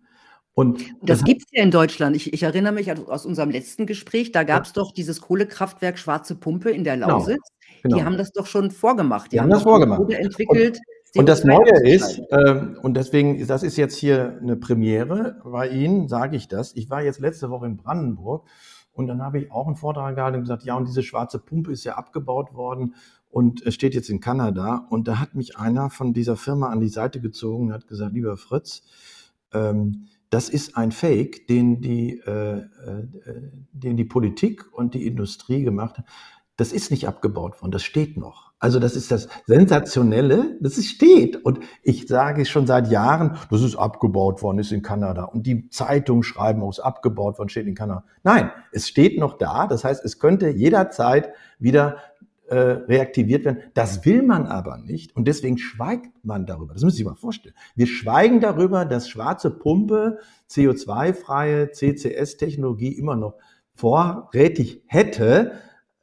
Und das, gibt es ja in Deutschland. Ich, ich, erinnere mich aus unserem letzten Gespräch, da gab es ja. doch dieses Kohlekraftwerk Schwarze Pumpe in der genau. Lausitz. Genau. Die haben das doch schon vorgemacht. Die, die haben, das vorgemacht. entwickelt. Und, und das Neue ist, äh, und deswegen, das ist jetzt hier eine Premiere, bei Ihnen sage ich das. Ich war jetzt letzte Woche in Brandenburg und dann habe ich auch einen Vortrag gehalten und gesagt, ja, und diese schwarze Pumpe ist ja abgebaut worden und es steht jetzt in Kanada. Und da hat mich einer von dieser Firma an die Seite gezogen und hat gesagt, lieber Fritz, ähm, das ist ein Fake, den die, äh, äh, den die Politik und die Industrie gemacht haben. Das ist nicht abgebaut worden, das steht noch. Also das ist das Sensationelle, das ist steht. Und ich sage schon seit Jahren, das ist abgebaut worden, ist in Kanada. Und die Zeitungen schreiben, auch ist abgebaut worden, steht in Kanada. Nein, es steht noch da. Das heißt, es könnte jederzeit wieder äh, reaktiviert werden. Das will man aber nicht und deswegen schweigt man darüber. Das müssen Sie sich mal vorstellen. Wir schweigen darüber, dass schwarze Pumpe CO2-freie CCS-Technologie immer noch vorrätig hätte.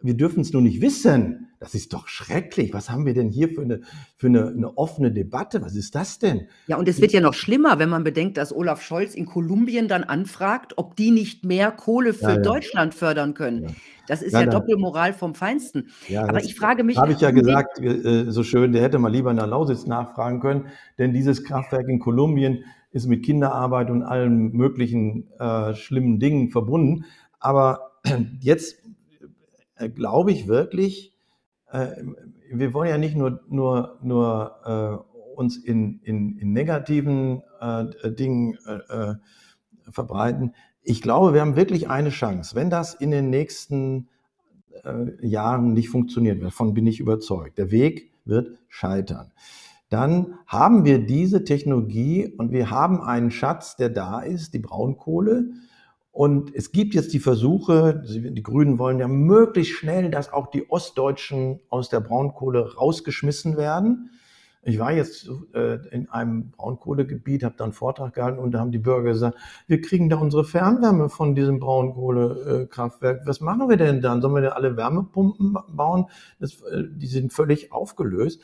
Wir dürfen es nur nicht wissen. Das ist doch schrecklich. Was haben wir denn hier für eine, für eine, eine offene Debatte? Was ist das denn? Ja, und es wird ja noch schlimmer, wenn man bedenkt, dass Olaf Scholz in Kolumbien dann anfragt, ob die nicht mehr Kohle für ja, ja. Deutschland fördern können. Ja. Das ist ja, Doppelmoral vom Feinsten. Aber ich frage mich. Habe ich ja gesagt, äh, so schön, der hätte mal lieber in der Lausitz nachfragen können, denn dieses Kraftwerk in Kolumbien ist mit Kinderarbeit und allen möglichen äh, schlimmen Dingen verbunden. Aber *clears throat* jetzt äh, glaube ich wirklich, wir wollen ja nicht nur, nur, nur äh, uns in, in, in negativen äh, Dingen äh, äh, verbreiten. Ich glaube, wir haben wirklich eine Chance. Wenn das in den nächsten äh, Jahren nicht funktioniert, davon bin ich überzeugt, der Weg wird scheitern, dann haben wir diese Technologie und wir haben einen Schatz, der da ist, die Braunkohle. Und es gibt jetzt die Versuche, die Grünen wollen ja möglichst schnell, dass auch die Ostdeutschen aus der Braunkohle rausgeschmissen werden. Ich war jetzt äh, in einem Braunkohlegebiet, habe da einen Vortrag gehalten und da haben die Bürger gesagt, wir kriegen da unsere Fernwärme von diesem Braunkohlekraftwerk. Was machen wir denn dann? Sollen wir denn alle Wärmepumpen bauen? Das, äh, die sind völlig aufgelöst.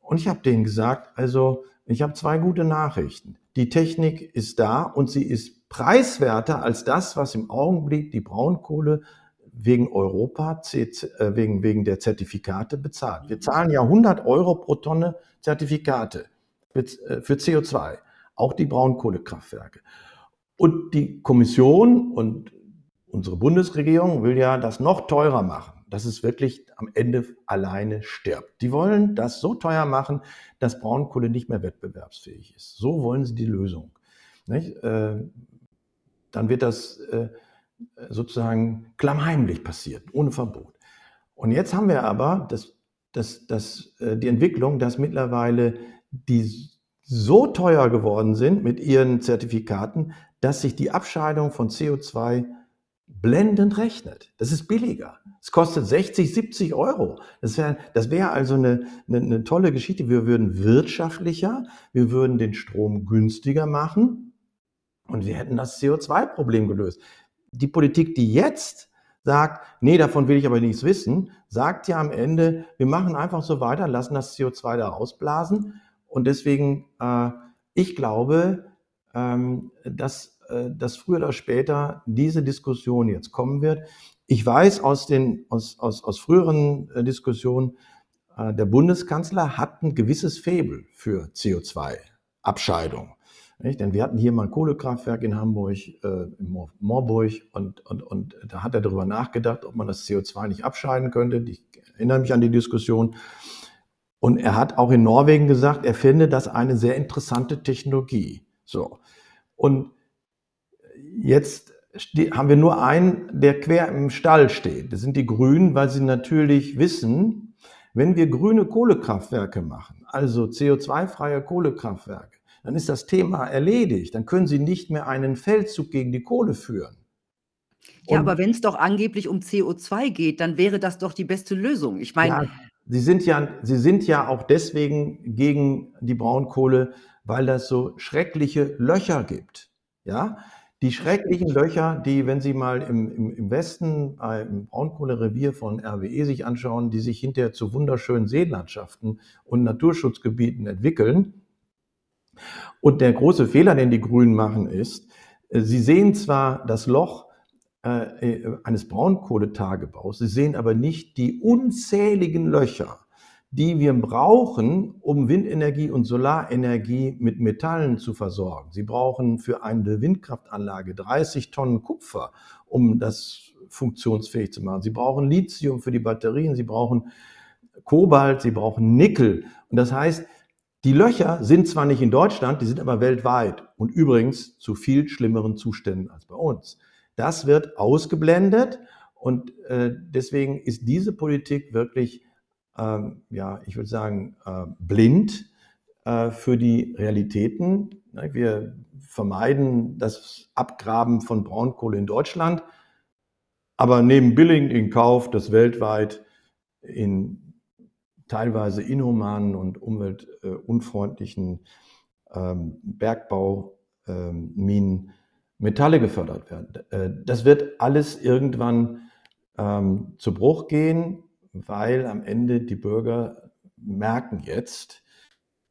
Und ich habe denen gesagt, also ich habe zwei gute Nachrichten. Die Technik ist da und sie ist preiswerter als das, was im Augenblick die Braunkohle wegen Europa, äh, wegen, wegen der Zertifikate bezahlt. Wir zahlen ja 100 Euro pro Tonne Zertifikate für äh, CO2, auch die Braunkohlekraftwerke. Und die Kommission und unsere Bundesregierung will ja das noch teurer machen, dass es wirklich am Ende alleine stirbt. Die wollen das so teuer machen, dass Braunkohle nicht mehr wettbewerbsfähig ist. So wollen sie die Lösung. Nicht? Dann wird das äh, sozusagen klammheimlich passiert, ohne Verbot. Und jetzt haben wir aber das, das, das, äh, die Entwicklung, dass mittlerweile die so teuer geworden sind mit ihren Zertifikaten, dass sich die Abscheidung von CO2 blendend rechnet. Das ist billiger. Es kostet 60, 70 Euro. Das wäre das wär also eine, eine, eine tolle Geschichte. Wir würden wirtschaftlicher, wir würden den Strom günstiger machen und wir hätten das CO2-Problem gelöst. Die Politik, die jetzt sagt, nee, davon will ich aber nichts wissen, sagt ja am Ende, wir machen einfach so weiter, lassen das CO2 da ausblasen. Und deswegen, äh, ich glaube, ähm, dass, äh, dass früher oder später diese Diskussion jetzt kommen wird. Ich weiß aus, den, aus, aus, aus früheren äh, Diskussionen, äh, der Bundeskanzler hat ein gewisses Faible für CO2-Abscheidung. Nicht? Denn wir hatten hier mal ein Kohlekraftwerk in Hamburg, äh, in Moorburg, und, und, und da hat er darüber nachgedacht, ob man das CO2 nicht abscheiden könnte. Ich erinnere mich an die Diskussion. Und er hat auch in Norwegen gesagt, er finde das eine sehr interessante Technologie. So. Und jetzt haben wir nur einen, der quer im Stall steht. Das sind die Grünen, weil sie natürlich wissen, wenn wir grüne Kohlekraftwerke machen, also CO2-freie Kohlekraftwerke, dann ist das Thema erledigt. Dann können Sie nicht mehr einen Feldzug gegen die Kohle führen. Ja, aber wenn es doch angeblich um CO2 geht, dann wäre das doch die beste Lösung. Ich meine, ja, Sie sind ja, Sie sind ja auch deswegen gegen die Braunkohle, weil das so schreckliche Löcher gibt. Ja, die schrecklichen Löcher, die, wenn Sie mal im, im, im Westen, äh, im Braunkohlerevier von RWE sich anschauen, die sich hinterher zu wunderschönen Seenlandschaften und Naturschutzgebieten entwickeln, und der große Fehler, den die Grünen machen, ist, äh, sie sehen zwar das Loch äh, äh, eines Braunkohletagebaus, sie sehen aber nicht die unzähligen Löcher, die wir brauchen, um Windenergie und Solarenergie mit Metallen zu versorgen. Sie brauchen für eine Windkraftanlage 30 Tonnen Kupfer, um das funktionsfähig zu machen. Sie brauchen Lithium für die Batterien, sie brauchen Kobalt, sie brauchen Nickel. Und das heißt, die Löcher sind zwar nicht in Deutschland, die sind aber weltweit und übrigens zu viel schlimmeren Zuständen als bei uns. Das wird ausgeblendet und äh, deswegen ist diese Politik wirklich, ähm, ja, ich würde sagen, äh, blind äh, für die Realitäten. Wir vermeiden das Abgraben von Braunkohle in Deutschland, aber nehmen billigend in Kauf, dass weltweit in teilweise inhumanen und umweltunfreundlichen ähm, Bergbauminen ähm, Metalle gefördert werden. Äh, das wird alles irgendwann ähm, zu Bruch gehen, weil am Ende die Bürger merken jetzt,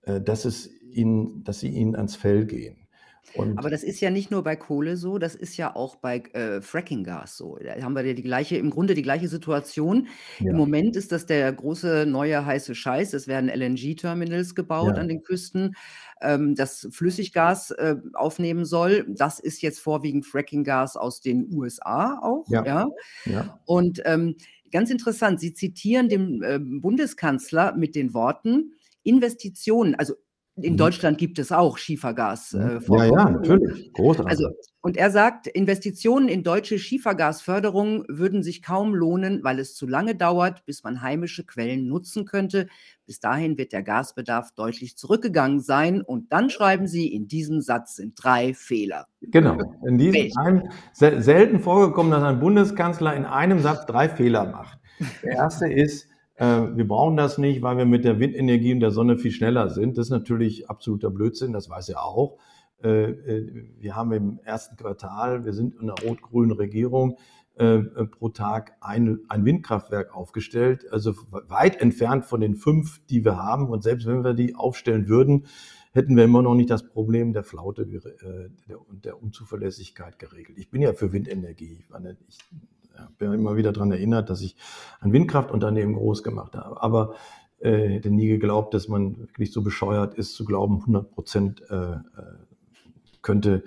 äh, dass, es ihnen, dass sie ihnen ans Fell gehen. Und Aber das ist ja nicht nur bei Kohle so, das ist ja auch bei äh, Fracking-Gas so. Da haben wir ja die gleiche, im Grunde die gleiche Situation. Im Moment ist das der große neue heiße Scheiß. Es werden LNG-Terminals gebaut Ja. an den Küsten, ähm, das Flüssiggas äh, aufnehmen soll. Das ist jetzt vorwiegend Fracking-Gas aus den USA auch, Ja. ja. Ja. Und ähm, ganz interessant, Sie zitieren den äh, Bundeskanzler mit den Worten: Investitionen, also in mhm. Deutschland gibt es auch Schiefergas. Äh, ja, ja, natürlich. Großartig. Also, und er sagt, Investitionen in deutsche Schiefergasförderung würden sich kaum lohnen, weil es zu lange dauert, bis man heimische Quellen nutzen könnte. Bis dahin wird der Gasbedarf deutlich zurückgegangen sein. Und dann schreiben Sie, in diesem Satz sind drei Fehler. Genau. In diesem einem, selten vorgekommen, dass ein Bundeskanzler in einem Satz drei Fehler macht. Der erste ist, wir brauchen das nicht, weil wir mit der Windenergie und der Sonne viel schneller sind. Das ist natürlich absoluter Blödsinn, das weiß er auch. Äh, äh, wir haben im ersten Quartal, wir sind in einer rot-grünen Regierung, pro Tag ein, ein Windkraftwerk aufgestellt, also weit entfernt von den fünf, die wir haben. Und selbst wenn wir die aufstellen würden, hätten wir immer noch nicht das Problem der Flaute und der Unzuverlässigkeit geregelt. Ich bin ja für Windenergie. Ich, meine, ich bin immer wieder daran erinnert, dass ich ein Windkraftunternehmen groß gemacht habe. Aber äh, hätte nie geglaubt, dass man wirklich so bescheuert ist, zu glauben, 100 Prozent äh, äh, könnte,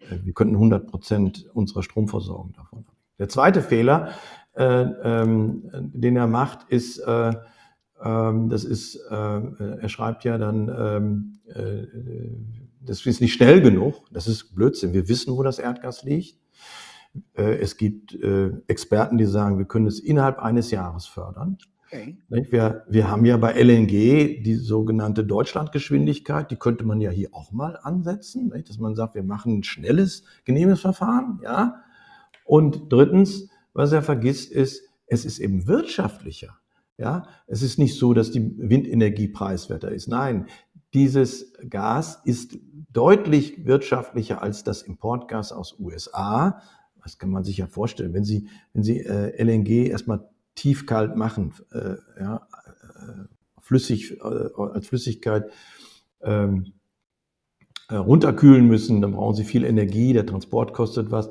äh, wir könnten 100 Prozent unserer Stromversorgung davon haben. Der zweite Fehler, äh, ähm, den er macht, ist, äh, ähm, das ist, äh, er schreibt ja dann, ähm, äh, das ist nicht schnell genug. Das ist Blödsinn. Wir wissen, wo das Erdgas liegt. Äh, es gibt äh, Experten, die sagen, wir können es innerhalb eines Jahres fördern. Okay. Wir, wir haben ja bei LNG die sogenannte Deutschlandgeschwindigkeit, die könnte man ja hier auch mal ansetzen, dass man sagt, wir machen ein schnelles Genehmigungsverfahren. Ja? Und drittens, was er vergisst, ist, es ist eben wirtschaftlicher. Ja? Es ist nicht so, dass die Windenergie preiswerter ist. Nein, dieses Gas ist deutlich wirtschaftlicher als das Importgas aus USA. Das kann man sich ja vorstellen, wenn Sie, wenn Sie äh, LNG erstmal tiefkalt machen, äh, ja, äh, flüssig, äh, als Flüssigkeit ähm, äh, runterkühlen müssen, dann brauchen Sie viel Energie, der Transport kostet was.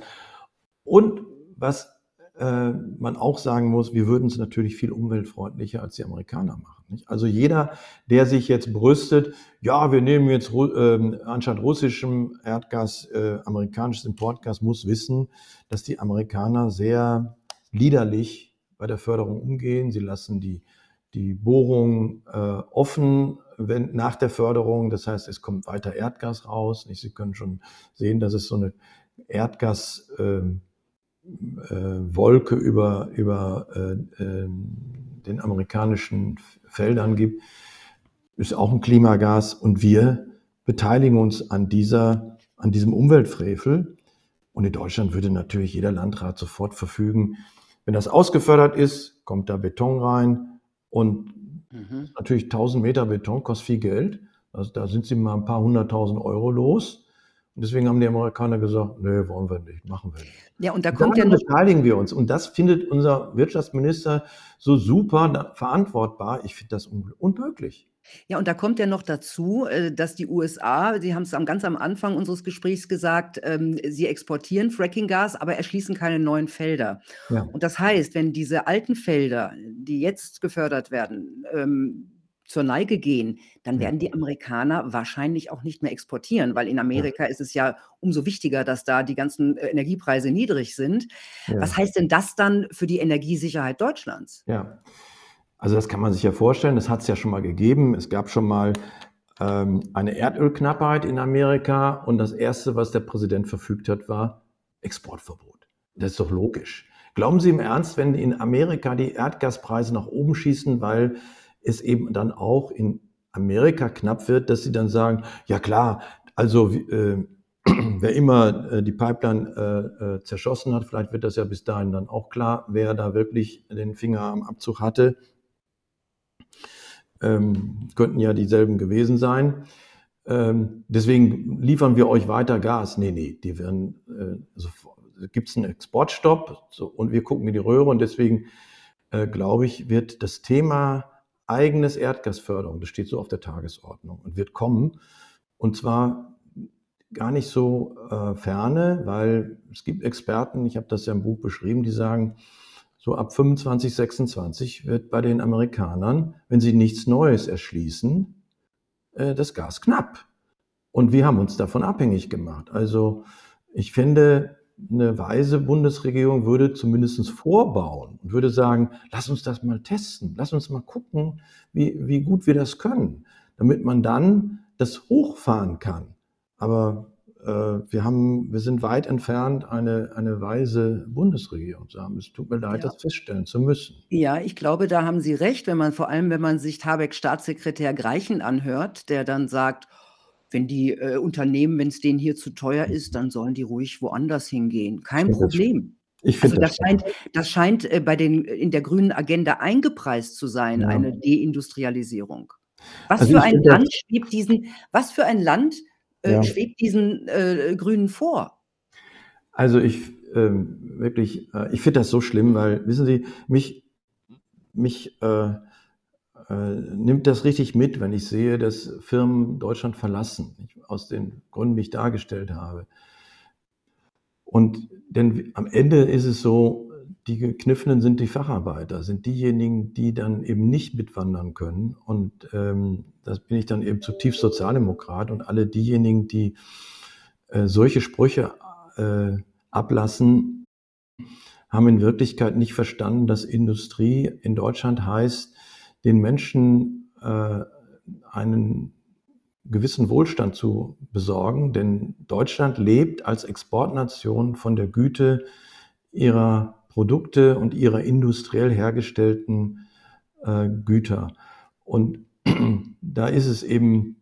Und was äh, man auch sagen muss, wir würden es natürlich viel umweltfreundlicher als die Amerikaner machen. Nicht? Also jeder, der sich jetzt brüstet, ja, wir nehmen jetzt äh, anstatt russischem Erdgas äh, amerikanisches Importgas, muss wissen, dass die Amerikaner sehr liederlich bei der Förderung umgehen. Sie lassen die, die Bohrung äh, offen wenn, nach der Förderung. Das heißt, es kommt weiter Erdgas raus. Nicht? Sie können schon sehen, dass es so eine Erdgas... Äh, äh, Wolke über, über äh, äh, den amerikanischen Feldern gibt, ist auch ein Klimagas und wir beteiligen uns an dieser, an diesem Umweltfrevel. Und in Deutschland würde natürlich jeder Landrat sofort verfügen, wenn das ausgefördert ist, kommt da Beton rein und mhm. natürlich 1000 Meter Beton kostet viel Geld. Also da sind sie mal ein paar hunderttausend Euro los. Und deswegen haben die Amerikaner gesagt, nee, wollen wir nicht, machen wir nicht. Ja, und da kommt ja noch beteiligen wir uns. Und das findet unser Wirtschaftsminister so super verantwortbar. Ich finde das unmöglich. Ja, und da kommt ja noch dazu, äh, dass die USA, Sie haben es ganz am Anfang unseres Gesprächs gesagt, ähm, sie exportieren Frackinggas, aber erschließen keine neuen Felder. Ja. Und das heißt, wenn diese alten Felder, die jetzt gefördert werden, ähm, zur Neige gehen, dann werden die Amerikaner wahrscheinlich auch nicht mehr exportieren, weil in Amerika ja. ist es ja umso wichtiger, dass da die ganzen äh, Energiepreise niedrig sind. Ja. Was heißt denn das dann für die Energiesicherheit Deutschlands? Ja, also das kann man sich ja vorstellen, das hat es ja schon mal gegeben. Es gab schon mal ähm, eine Erdölknappheit in Amerika und das Erste, was der Präsident verfügt hat, war Exportverbot. Das ist doch logisch. Glauben Sie im Ernst, wenn in Amerika die Erdgaspreise nach oben schießen, weil es eben dann auch in Amerika knapp wird, dass sie dann sagen, ja klar, also äh, *clears throat* wer immer äh, die Pipeline äh, äh, zerschossen hat, vielleicht wird das ja bis dahin dann auch klar, wer da wirklich den Finger am Abzug hatte. Ähm, könnten ja dieselben gewesen sein. Ähm, deswegen liefern wir euch weiter Gas. Nee, nee, die werden, äh, also, gibt es einen Exportstopp so, und wir gucken in die Röhre und deswegen äh, glaube ich, wird das Thema eigenes Erdgasförderung, das steht so auf der Tagesordnung und wird kommen. Und zwar gar nicht so äh, ferne, weil es gibt Experten, ich habe das ja im Buch beschrieben, die sagen, so ab 25, 26 wird bei den Amerikanern, wenn sie nichts Neues erschließen, äh, das Gas knapp. Und wir haben uns davon abhängig gemacht. Also ich finde, eine weise Bundesregierung würde zumindest vorbauen und würde sagen, lass uns das mal testen, lass uns mal gucken, wie, wie gut wir das können, damit man dann das hochfahren kann. Aber äh, wir, haben, wir sind weit entfernt, eine, eine weise Bundesregierung zu haben. Es tut mir leid, ja. das feststellen zu müssen. Ja, ich glaube, da haben Sie recht, wenn man vor allem, wenn man sich Habeck Staatssekretär Greichen anhört, der dann sagt, wenn die äh, Unternehmen, wenn es denen hier zu teuer ist, dann sollen die ruhig woanders hingehen. Kein Problem. Ich also das, das scheint, das scheint äh, bei den, in der grünen Agenda eingepreist zu sein, ja. eine Deindustrialisierung. Was also für ein Land schwebt diesen, was für ein Land äh, ja. schwebt diesen äh, Grünen vor? Also ich ähm, wirklich, äh, ich finde das so schlimm, weil wissen Sie, mich, mich äh, nimmt das richtig mit, wenn ich sehe, dass Firmen Deutschland verlassen, aus den Gründen, die ich dargestellt habe. Und denn am Ende ist es so, die Gekniffenen sind die Facharbeiter, sind diejenigen, die dann eben nicht mitwandern können. Und ähm, das bin ich dann eben zutiefst Sozialdemokrat. Und alle diejenigen, die äh, solche Sprüche äh, ablassen, haben in Wirklichkeit nicht verstanden, dass Industrie in Deutschland heißt, den Menschen äh, einen gewissen Wohlstand zu besorgen, denn Deutschland lebt als Exportnation von der Güte ihrer Produkte und ihrer industriell hergestellten äh, Güter. Und *clears throat* da ist es eben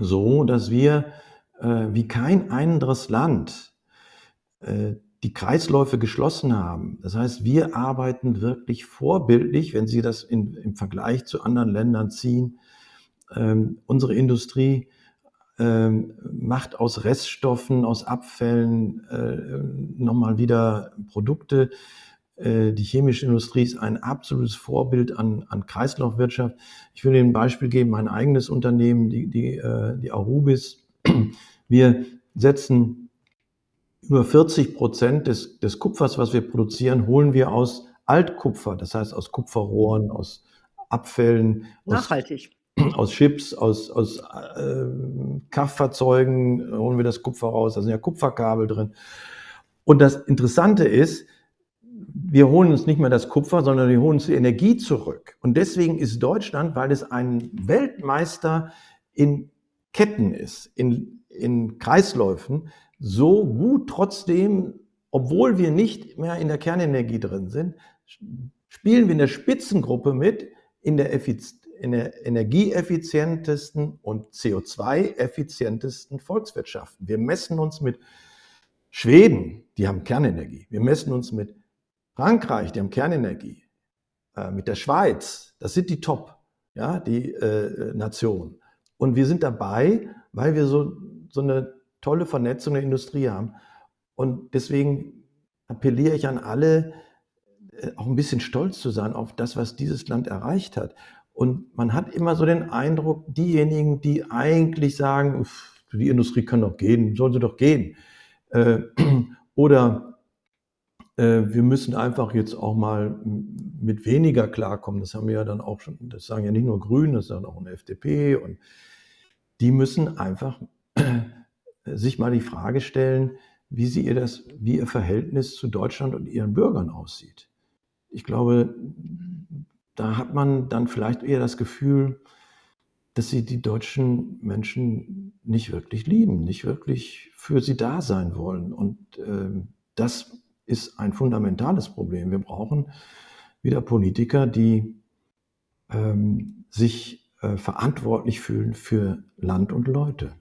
so, dass wir äh, wie kein anderes Land äh, die Kreisläufe geschlossen haben. Das heißt, wir arbeiten wirklich vorbildlich, wenn Sie das in, im Vergleich zu anderen Ländern ziehen, ähm, unsere Industrie ähm, macht aus Reststoffen, aus Abfällen äh, nochmal wieder Produkte. Äh, die chemische Industrie ist ein absolutes Vorbild an, an Kreislaufwirtschaft. Ich will Ihnen ein Beispiel geben, mein eigenes Unternehmen, die, die, äh, die Arubis. Wir setzen über 40 Prozent des, des Kupfers, was wir produzieren, holen wir aus Altkupfer, das heißt aus Kupferrohren, aus Abfällen. Nachhaltig. Aus, aus Chips, aus, aus äh, Kraftfahrzeugen holen wir das Kupfer raus, da sind ja Kupferkabel drin. Und das Interessante ist, wir holen uns nicht mehr das Kupfer, sondern wir holen uns die Energie zurück. Und deswegen ist Deutschland, weil es ein Weltmeister in Ketten ist, in, in Kreisläufen, so gut trotzdem, obwohl wir nicht mehr in der Kernenergie drin sind, spielen wir in der Spitzengruppe mit in der, Effiz in der energieeffizientesten und CO2-effizientesten Volkswirtschaften. Wir messen uns mit Schweden, die haben Kernenergie. Wir messen uns mit Frankreich, die haben Kernenergie. Äh, mit der Schweiz, das sind die Top, ja, die äh, Nationen. Und wir sind dabei, weil wir so, so eine tolle Vernetzung der Industrie haben. Und deswegen appelliere ich an alle, äh, auch ein bisschen stolz zu sein auf das, was dieses Land erreicht hat. Und man hat immer so den Eindruck, diejenigen, die eigentlich sagen, die Industrie kann doch gehen, soll sie doch gehen. Äh, *clears throat* oder äh, wir müssen einfach jetzt auch mal mit weniger klarkommen. Das haben wir ja dann auch schon, das sagen ja nicht nur Grüne, das sagen auch eine FDP. Und die müssen einfach sich mal die Frage stellen, wie sie ihr das, wie ihr Verhältnis zu Deutschland und ihren Bürgern aussieht. Ich glaube, da hat man dann vielleicht eher das Gefühl, dass sie die deutschen Menschen nicht wirklich lieben, nicht wirklich für sie da sein wollen. Und äh, das ist ein fundamentales Problem. Wir brauchen wieder Politiker, die ähm, sich äh, verantwortlich fühlen für Land und Leute.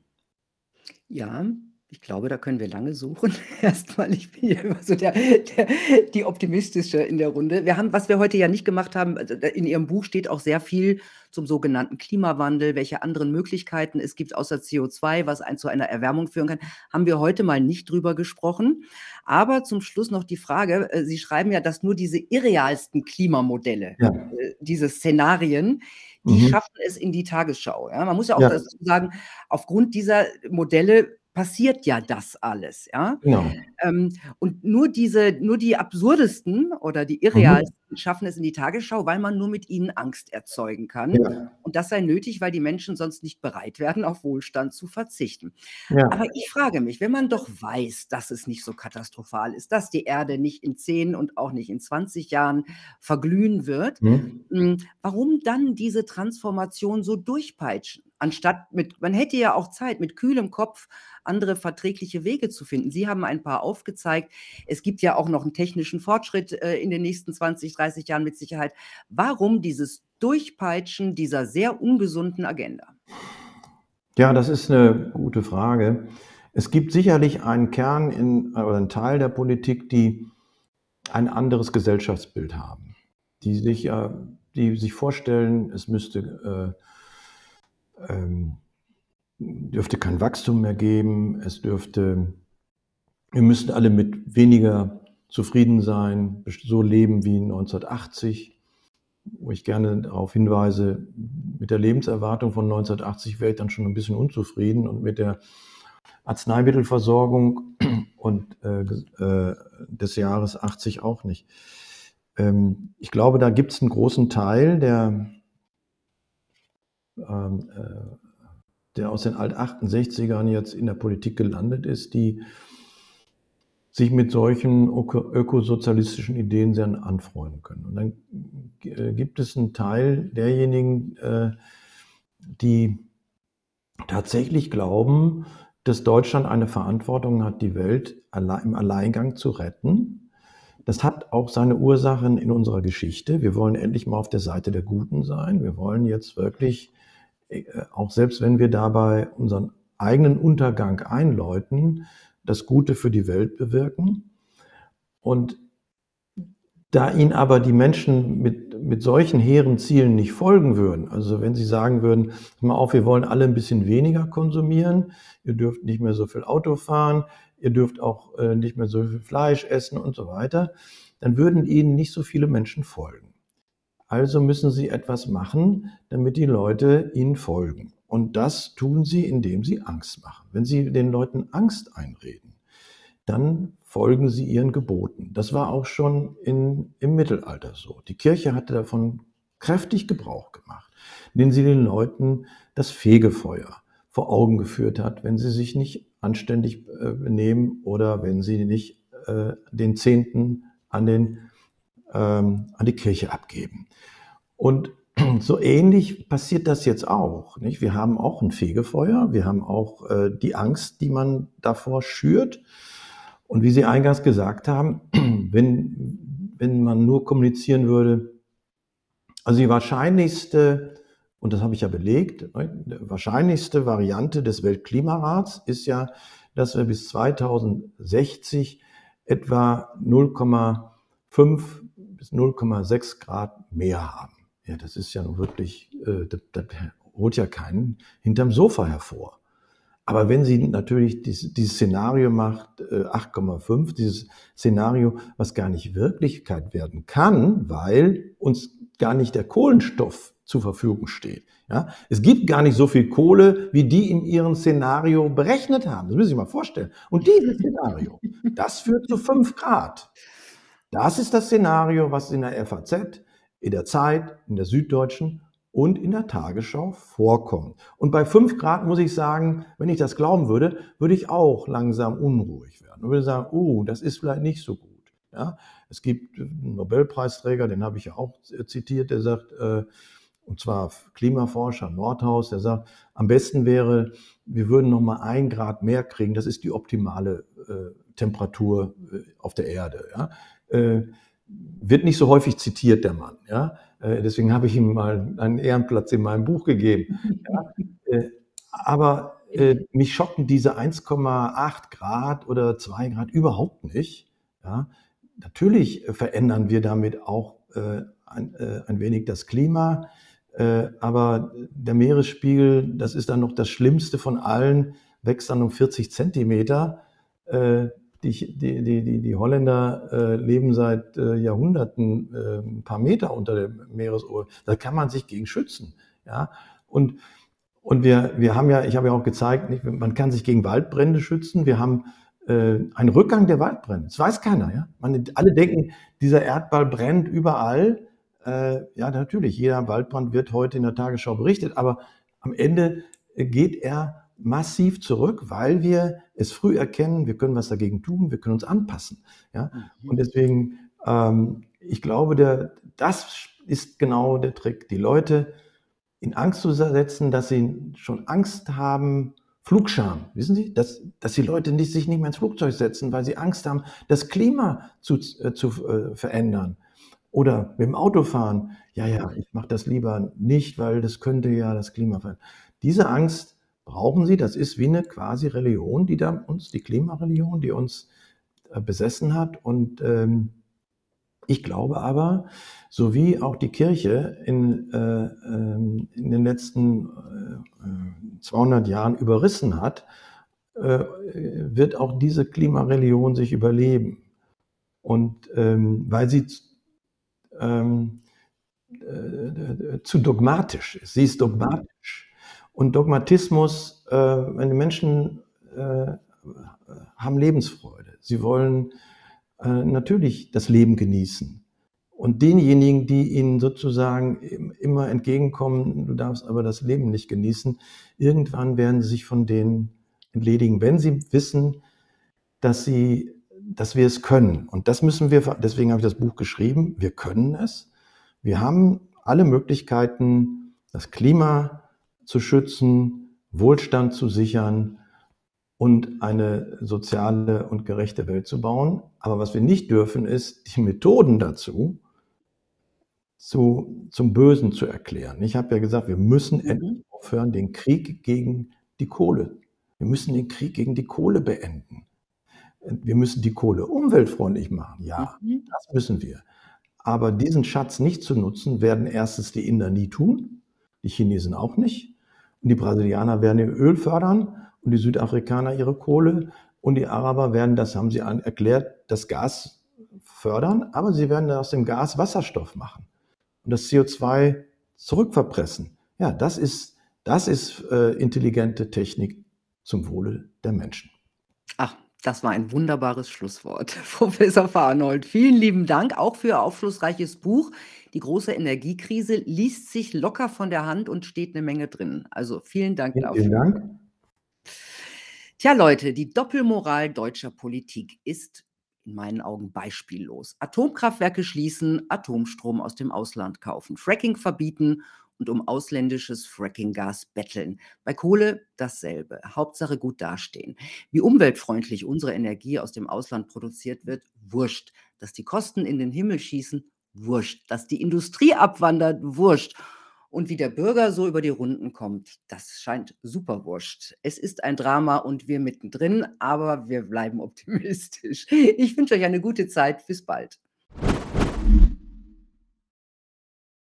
Ja, ich glaube, da können wir lange suchen. *laughs* Erstmal, ich bin ja immer so der der die Optimistische in der Runde. Wir haben was wir heute ja nicht gemacht haben also, in Ihrem Buch steht auch sehr viel zum sogenannten Klimawandel, welche anderen Möglichkeiten es gibt außer CO2, was ein zu einer Erwärmung führen kann, haben wir heute mal nicht drüber gesprochen. Aber zum Schluss noch die Frage, äh, Sie schreiben ja, dass nur diese irrealsten Klimamodelle, Ja. äh, diese Szenarien, die Mhm. schaffen es in die Tagesschau, ja? Man muss ja auch Ja. sagen, aufgrund dieser Modelle passiert ja das alles, ja? Genau. Ähm, und nur diese nur die absurdesten oder die Mhm. irrealsten schaffen es in die Tagesschau, weil man nur mit ihnen Angst erzeugen kann. Ja. Und das sei nötig, weil die Menschen sonst nicht bereit werden, auf Wohlstand zu verzichten. Ja. Aber ich frage mich, wenn man doch weiß, dass es nicht so katastrophal ist, dass die Erde nicht in 10 und auch nicht in 20 Jahren verglühen wird, Mhm. hm, warum dann diese Transformation so durchpeitschen, anstatt mit man hätte ja auch Zeit, mit kühlem Kopf andere verträgliche Wege zu finden. Sie haben ein paar aufgezeigt. Es gibt ja auch noch 'n technischen Fortschritt, äh, in den nächsten 20, 30 Jahren mit Sicherheit. Warum dieses Durchpeitschen dieser sehr ungesunden Agenda? Ja, das ist eine gute Frage. Es gibt sicherlich einen Kern in oder 'n Teil der Politik, die ein anderes Gesellschaftsbild haben, die sich äh, die sich vorstellen, es müsste äh, ähm, dürfte kein Wachstum mehr geben, es dürfte wir müssten alle mit weniger zufrieden sein, so leben wie 1980, wo ich gerne darauf hinweise, mit der Lebenserwartung von 1980 wäre ich dann schon 'n bisschen unzufrieden und mit der Arzneimittelversorgung *clears throat* und äh, äh, des Jahres 80 auch nicht. Ähm, ich glaube, da gibt's 'n großen Teil, der ähm, äh, der aus den Alt-68ern jetzt in der Politik gelandet ist, die sich mit solchen öko ökosozialistischen Ideen sehr anfreunden können. Und dann äh, gibt es 'n Teil derjenigen, äh, die tatsächlich glauben, dass Deutschland eine Verantwortung hat, die Welt im Alleingang zu retten. Das hat auch seine Ursachen in unserer Geschichte. Wir wollen endlich mal auf der Seite der Guten sein. Wir wollen jetzt wirklich, auch selbst wenn wir dabei unseren eigenen Untergang einläuten, das Gute für die Welt bewirken. Und da ihnen aber die Menschen mit mit solchen hehren Zielen nicht folgen würden, also wenn Sie sagen würden, mal auf, wir wollen alle ein bisschen weniger konsumieren, ihr dürft nicht mehr so viel Auto fahren, ihr dürft auch äh, nicht mehr so viel Fleisch essen und so weiter, dann würden Ihnen nicht so viele Menschen folgen. Also müssen Sie etwas machen, damit die Leute Ihnen folgen. Und das tun Sie, indem Sie Angst machen. Wenn Sie den Leuten Angst einreden, dann folgen sie ihren Geboten. Das war auch schon in, im Mittelalter so. Die Kirche hatte davon kräftig Gebrauch gemacht, indem sie den Leuten das Fegefeuer vor Augen geführt hat, wenn sie sich nicht anständig äh, benehmen oder wenn sie nicht äh, den Zehnten an, den, ähm, an die Kirche abgeben. Und *clears throat* so ähnlich passiert das jetzt auch. Nicht? Wir haben auch ein Fegefeuer, wir haben auch äh, die Angst, die man davor schürt. Und wie Sie eingangs gesagt haben, *clears throat* wenn, wenn man nur kommunizieren würde, also die wahrscheinlichste, und das habe ich ja belegt, die wahrscheinlichste Variante des Weltklimarats ist ja, dass wir bis 2060 etwa 0,5 bis 0,6 Grad mehr haben. Ja, das ist ja nun wirklich, äh, das, das holt ja keinen hinterm Sofa hervor. Aber wenn sie natürlich dieses, dieses Szenario macht, äh, 8,5, dieses Szenario, was gar nicht Wirklichkeit werden kann, weil uns gar nicht der Kohlenstoff zur Verfügung steht. Ja, es gibt gar nicht so viel Kohle, wie die in ihrem Szenario berechnet haben. Das müssen Sie sich mal vorstellen. Und dieses Szenario, das führt zu 5 Grad. Das ist das Szenario, was in der FAZ, in der Zeit, in der Süddeutschen und in der Tagesschau vorkommt. Und bei fünf Grad muss ich sagen, wenn ich das glauben würde, würde ich auch langsam unruhig werden und würde sagen, oh, das ist vielleicht nicht so gut. Ja, es gibt einen Nobelpreisträger, den habe ich ja auch zitiert, der sagt, äh, und zwar Klimaforscher Nordhaus, der sagt, am besten wäre, wir würden noch mal ein Grad mehr kriegen. Das ist die optimale äh, Temperatur äh, auf der Erde. Ja? Äh, wird nicht so häufig zitiert, der Mann. Ja? Äh, deswegen habe ich ihm mal einen Ehrenplatz in meinem Buch gegeben. Ja? *laughs* Äh, aber äh, mich schocken diese 1,8 Grad oder 2 Grad überhaupt nicht. Ja? Natürlich verändern wir damit auch ein, ein wenig das Klima. aber der Meeresspiegel, das ist dann noch das Schlimmste von allen, wächst dann um 40 Zentimeter die, die, die, die Holländer äh, leben seit äh, Jahrhunderten äh, ein paar Meter unter dem Meeresoberfläche. Da kann man sich gegen schützen. Ja? Und, und wir, wir haben ja, ich habe ja auch gezeigt, nicht, man kann sich gegen Waldbrände schützen. Wir haben äh, einen Rückgang der Waldbrände. Das weiß keiner. Ja? Man, alle denken, dieser Erdball brennt überall. Äh, ja, natürlich, jeder Waldbrand wird heute in der Tagesschau berichtet, aber am Ende geht er massiv zurück, weil wir es früh erkennen, wir können was dagegen tun, wir können uns anpassen. Ja? Mhm. Und deswegen, ähm, ich glaube, der, das ist genau der Trick, die Leute in Angst zu setzen, dass sie schon Angst haben, Flugscham, wissen Sie, dass, dass die Leute nicht, sich nicht mehr ins Flugzeug setzen, weil sie Angst haben, das Klima zu, äh, zu äh, verändern. Oder mit dem Auto fahren, ja, ja, ich mache das lieber nicht, weil das könnte ja das Klima verändern. Diese Angst brauchen sie. Das ist wie eine quasi Religion, die da uns, die Klimareligion, die uns äh, besessen hat. Und ähm, ich glaube aber, so wie auch die Kirche in, äh, ähm, in den letzten äh, 200 Jahren überrissen hat, äh, wird auch diese Klimareligion sich überleben. Und ähm, weil sie ähm, äh, zu dogmatisch ist. Sie ist dogmatisch. Und Dogmatismus, äh, die Menschen äh, haben Lebensfreude. Sie wollen äh, natürlich das Leben genießen. Und denjenigen, die ihnen sozusagen immer entgegenkommen, du darfst aber das Leben nicht genießen, irgendwann werden sie sich von denen entledigen, wenn sie wissen, dass sie, dass wir es können. Und das müssen wir, deswegen habe ich das Buch geschrieben, wir können es. Wir haben alle Möglichkeiten, das Klima zu schützen, Wohlstand zu sichern und eine soziale und gerechte Welt zu bauen. Aber was wir nicht dürfen, ist die Methoden dazu zu, zum Bösen zu erklären. Ich habe ja gesagt, wir müssen mhm. endlich aufhören, den Krieg gegen die Kohle. Wir müssen den Krieg gegen die Kohle beenden. Wir müssen die Kohle umweltfreundlich machen. Ja, mhm. das müssen wir. Aber diesen Schatz nicht zu nutzen, werden erstens die Inder nie tun, die Chinesen auch nicht. Und die Brasilianer werden ihr Öl fördern und die Südafrikaner ihre Kohle. Und die Araber werden, das haben sie erklärt, das Gas fördern, aber sie werden aus dem Gas Wasserstoff machen und das CO2 zurückverpressen. Ja, das ist, das ist äh, intelligente Technik zum Wohle der Menschen. Ach, das war ein wunderbares Schlusswort, *laughs* Professor Farnold. Vielen lieben Dank auch für Ihr aufschlussreiches Buch. Die große Energiekrise liest sich locker von der Hand und steht eine Menge drin. Also vielen Dank Vielen, dafür. vielen Dank. Tja, Leute, die Doppelmoral deutscher Politik ist in meinen Augen beispiellos. Atomkraftwerke schließen, Atomstrom aus dem Ausland kaufen, Fracking verbieten und um ausländisches Frackinggas betteln. Bei Kohle dasselbe. Hauptsache gut dastehen. Wie umweltfreundlich unsere Energie aus dem Ausland produziert wird, wurscht. Dass die Kosten in den Himmel schießen, wurscht. Dass die Industrie abwandert, wurscht. Und wie der Bürger so über die Runden kommt, das scheint super wurscht. Es ist ein Drama und wir mittendrin, aber wir bleiben *laughs* optimistisch. Ich wünsche euch eine gute Zeit. Bis bald.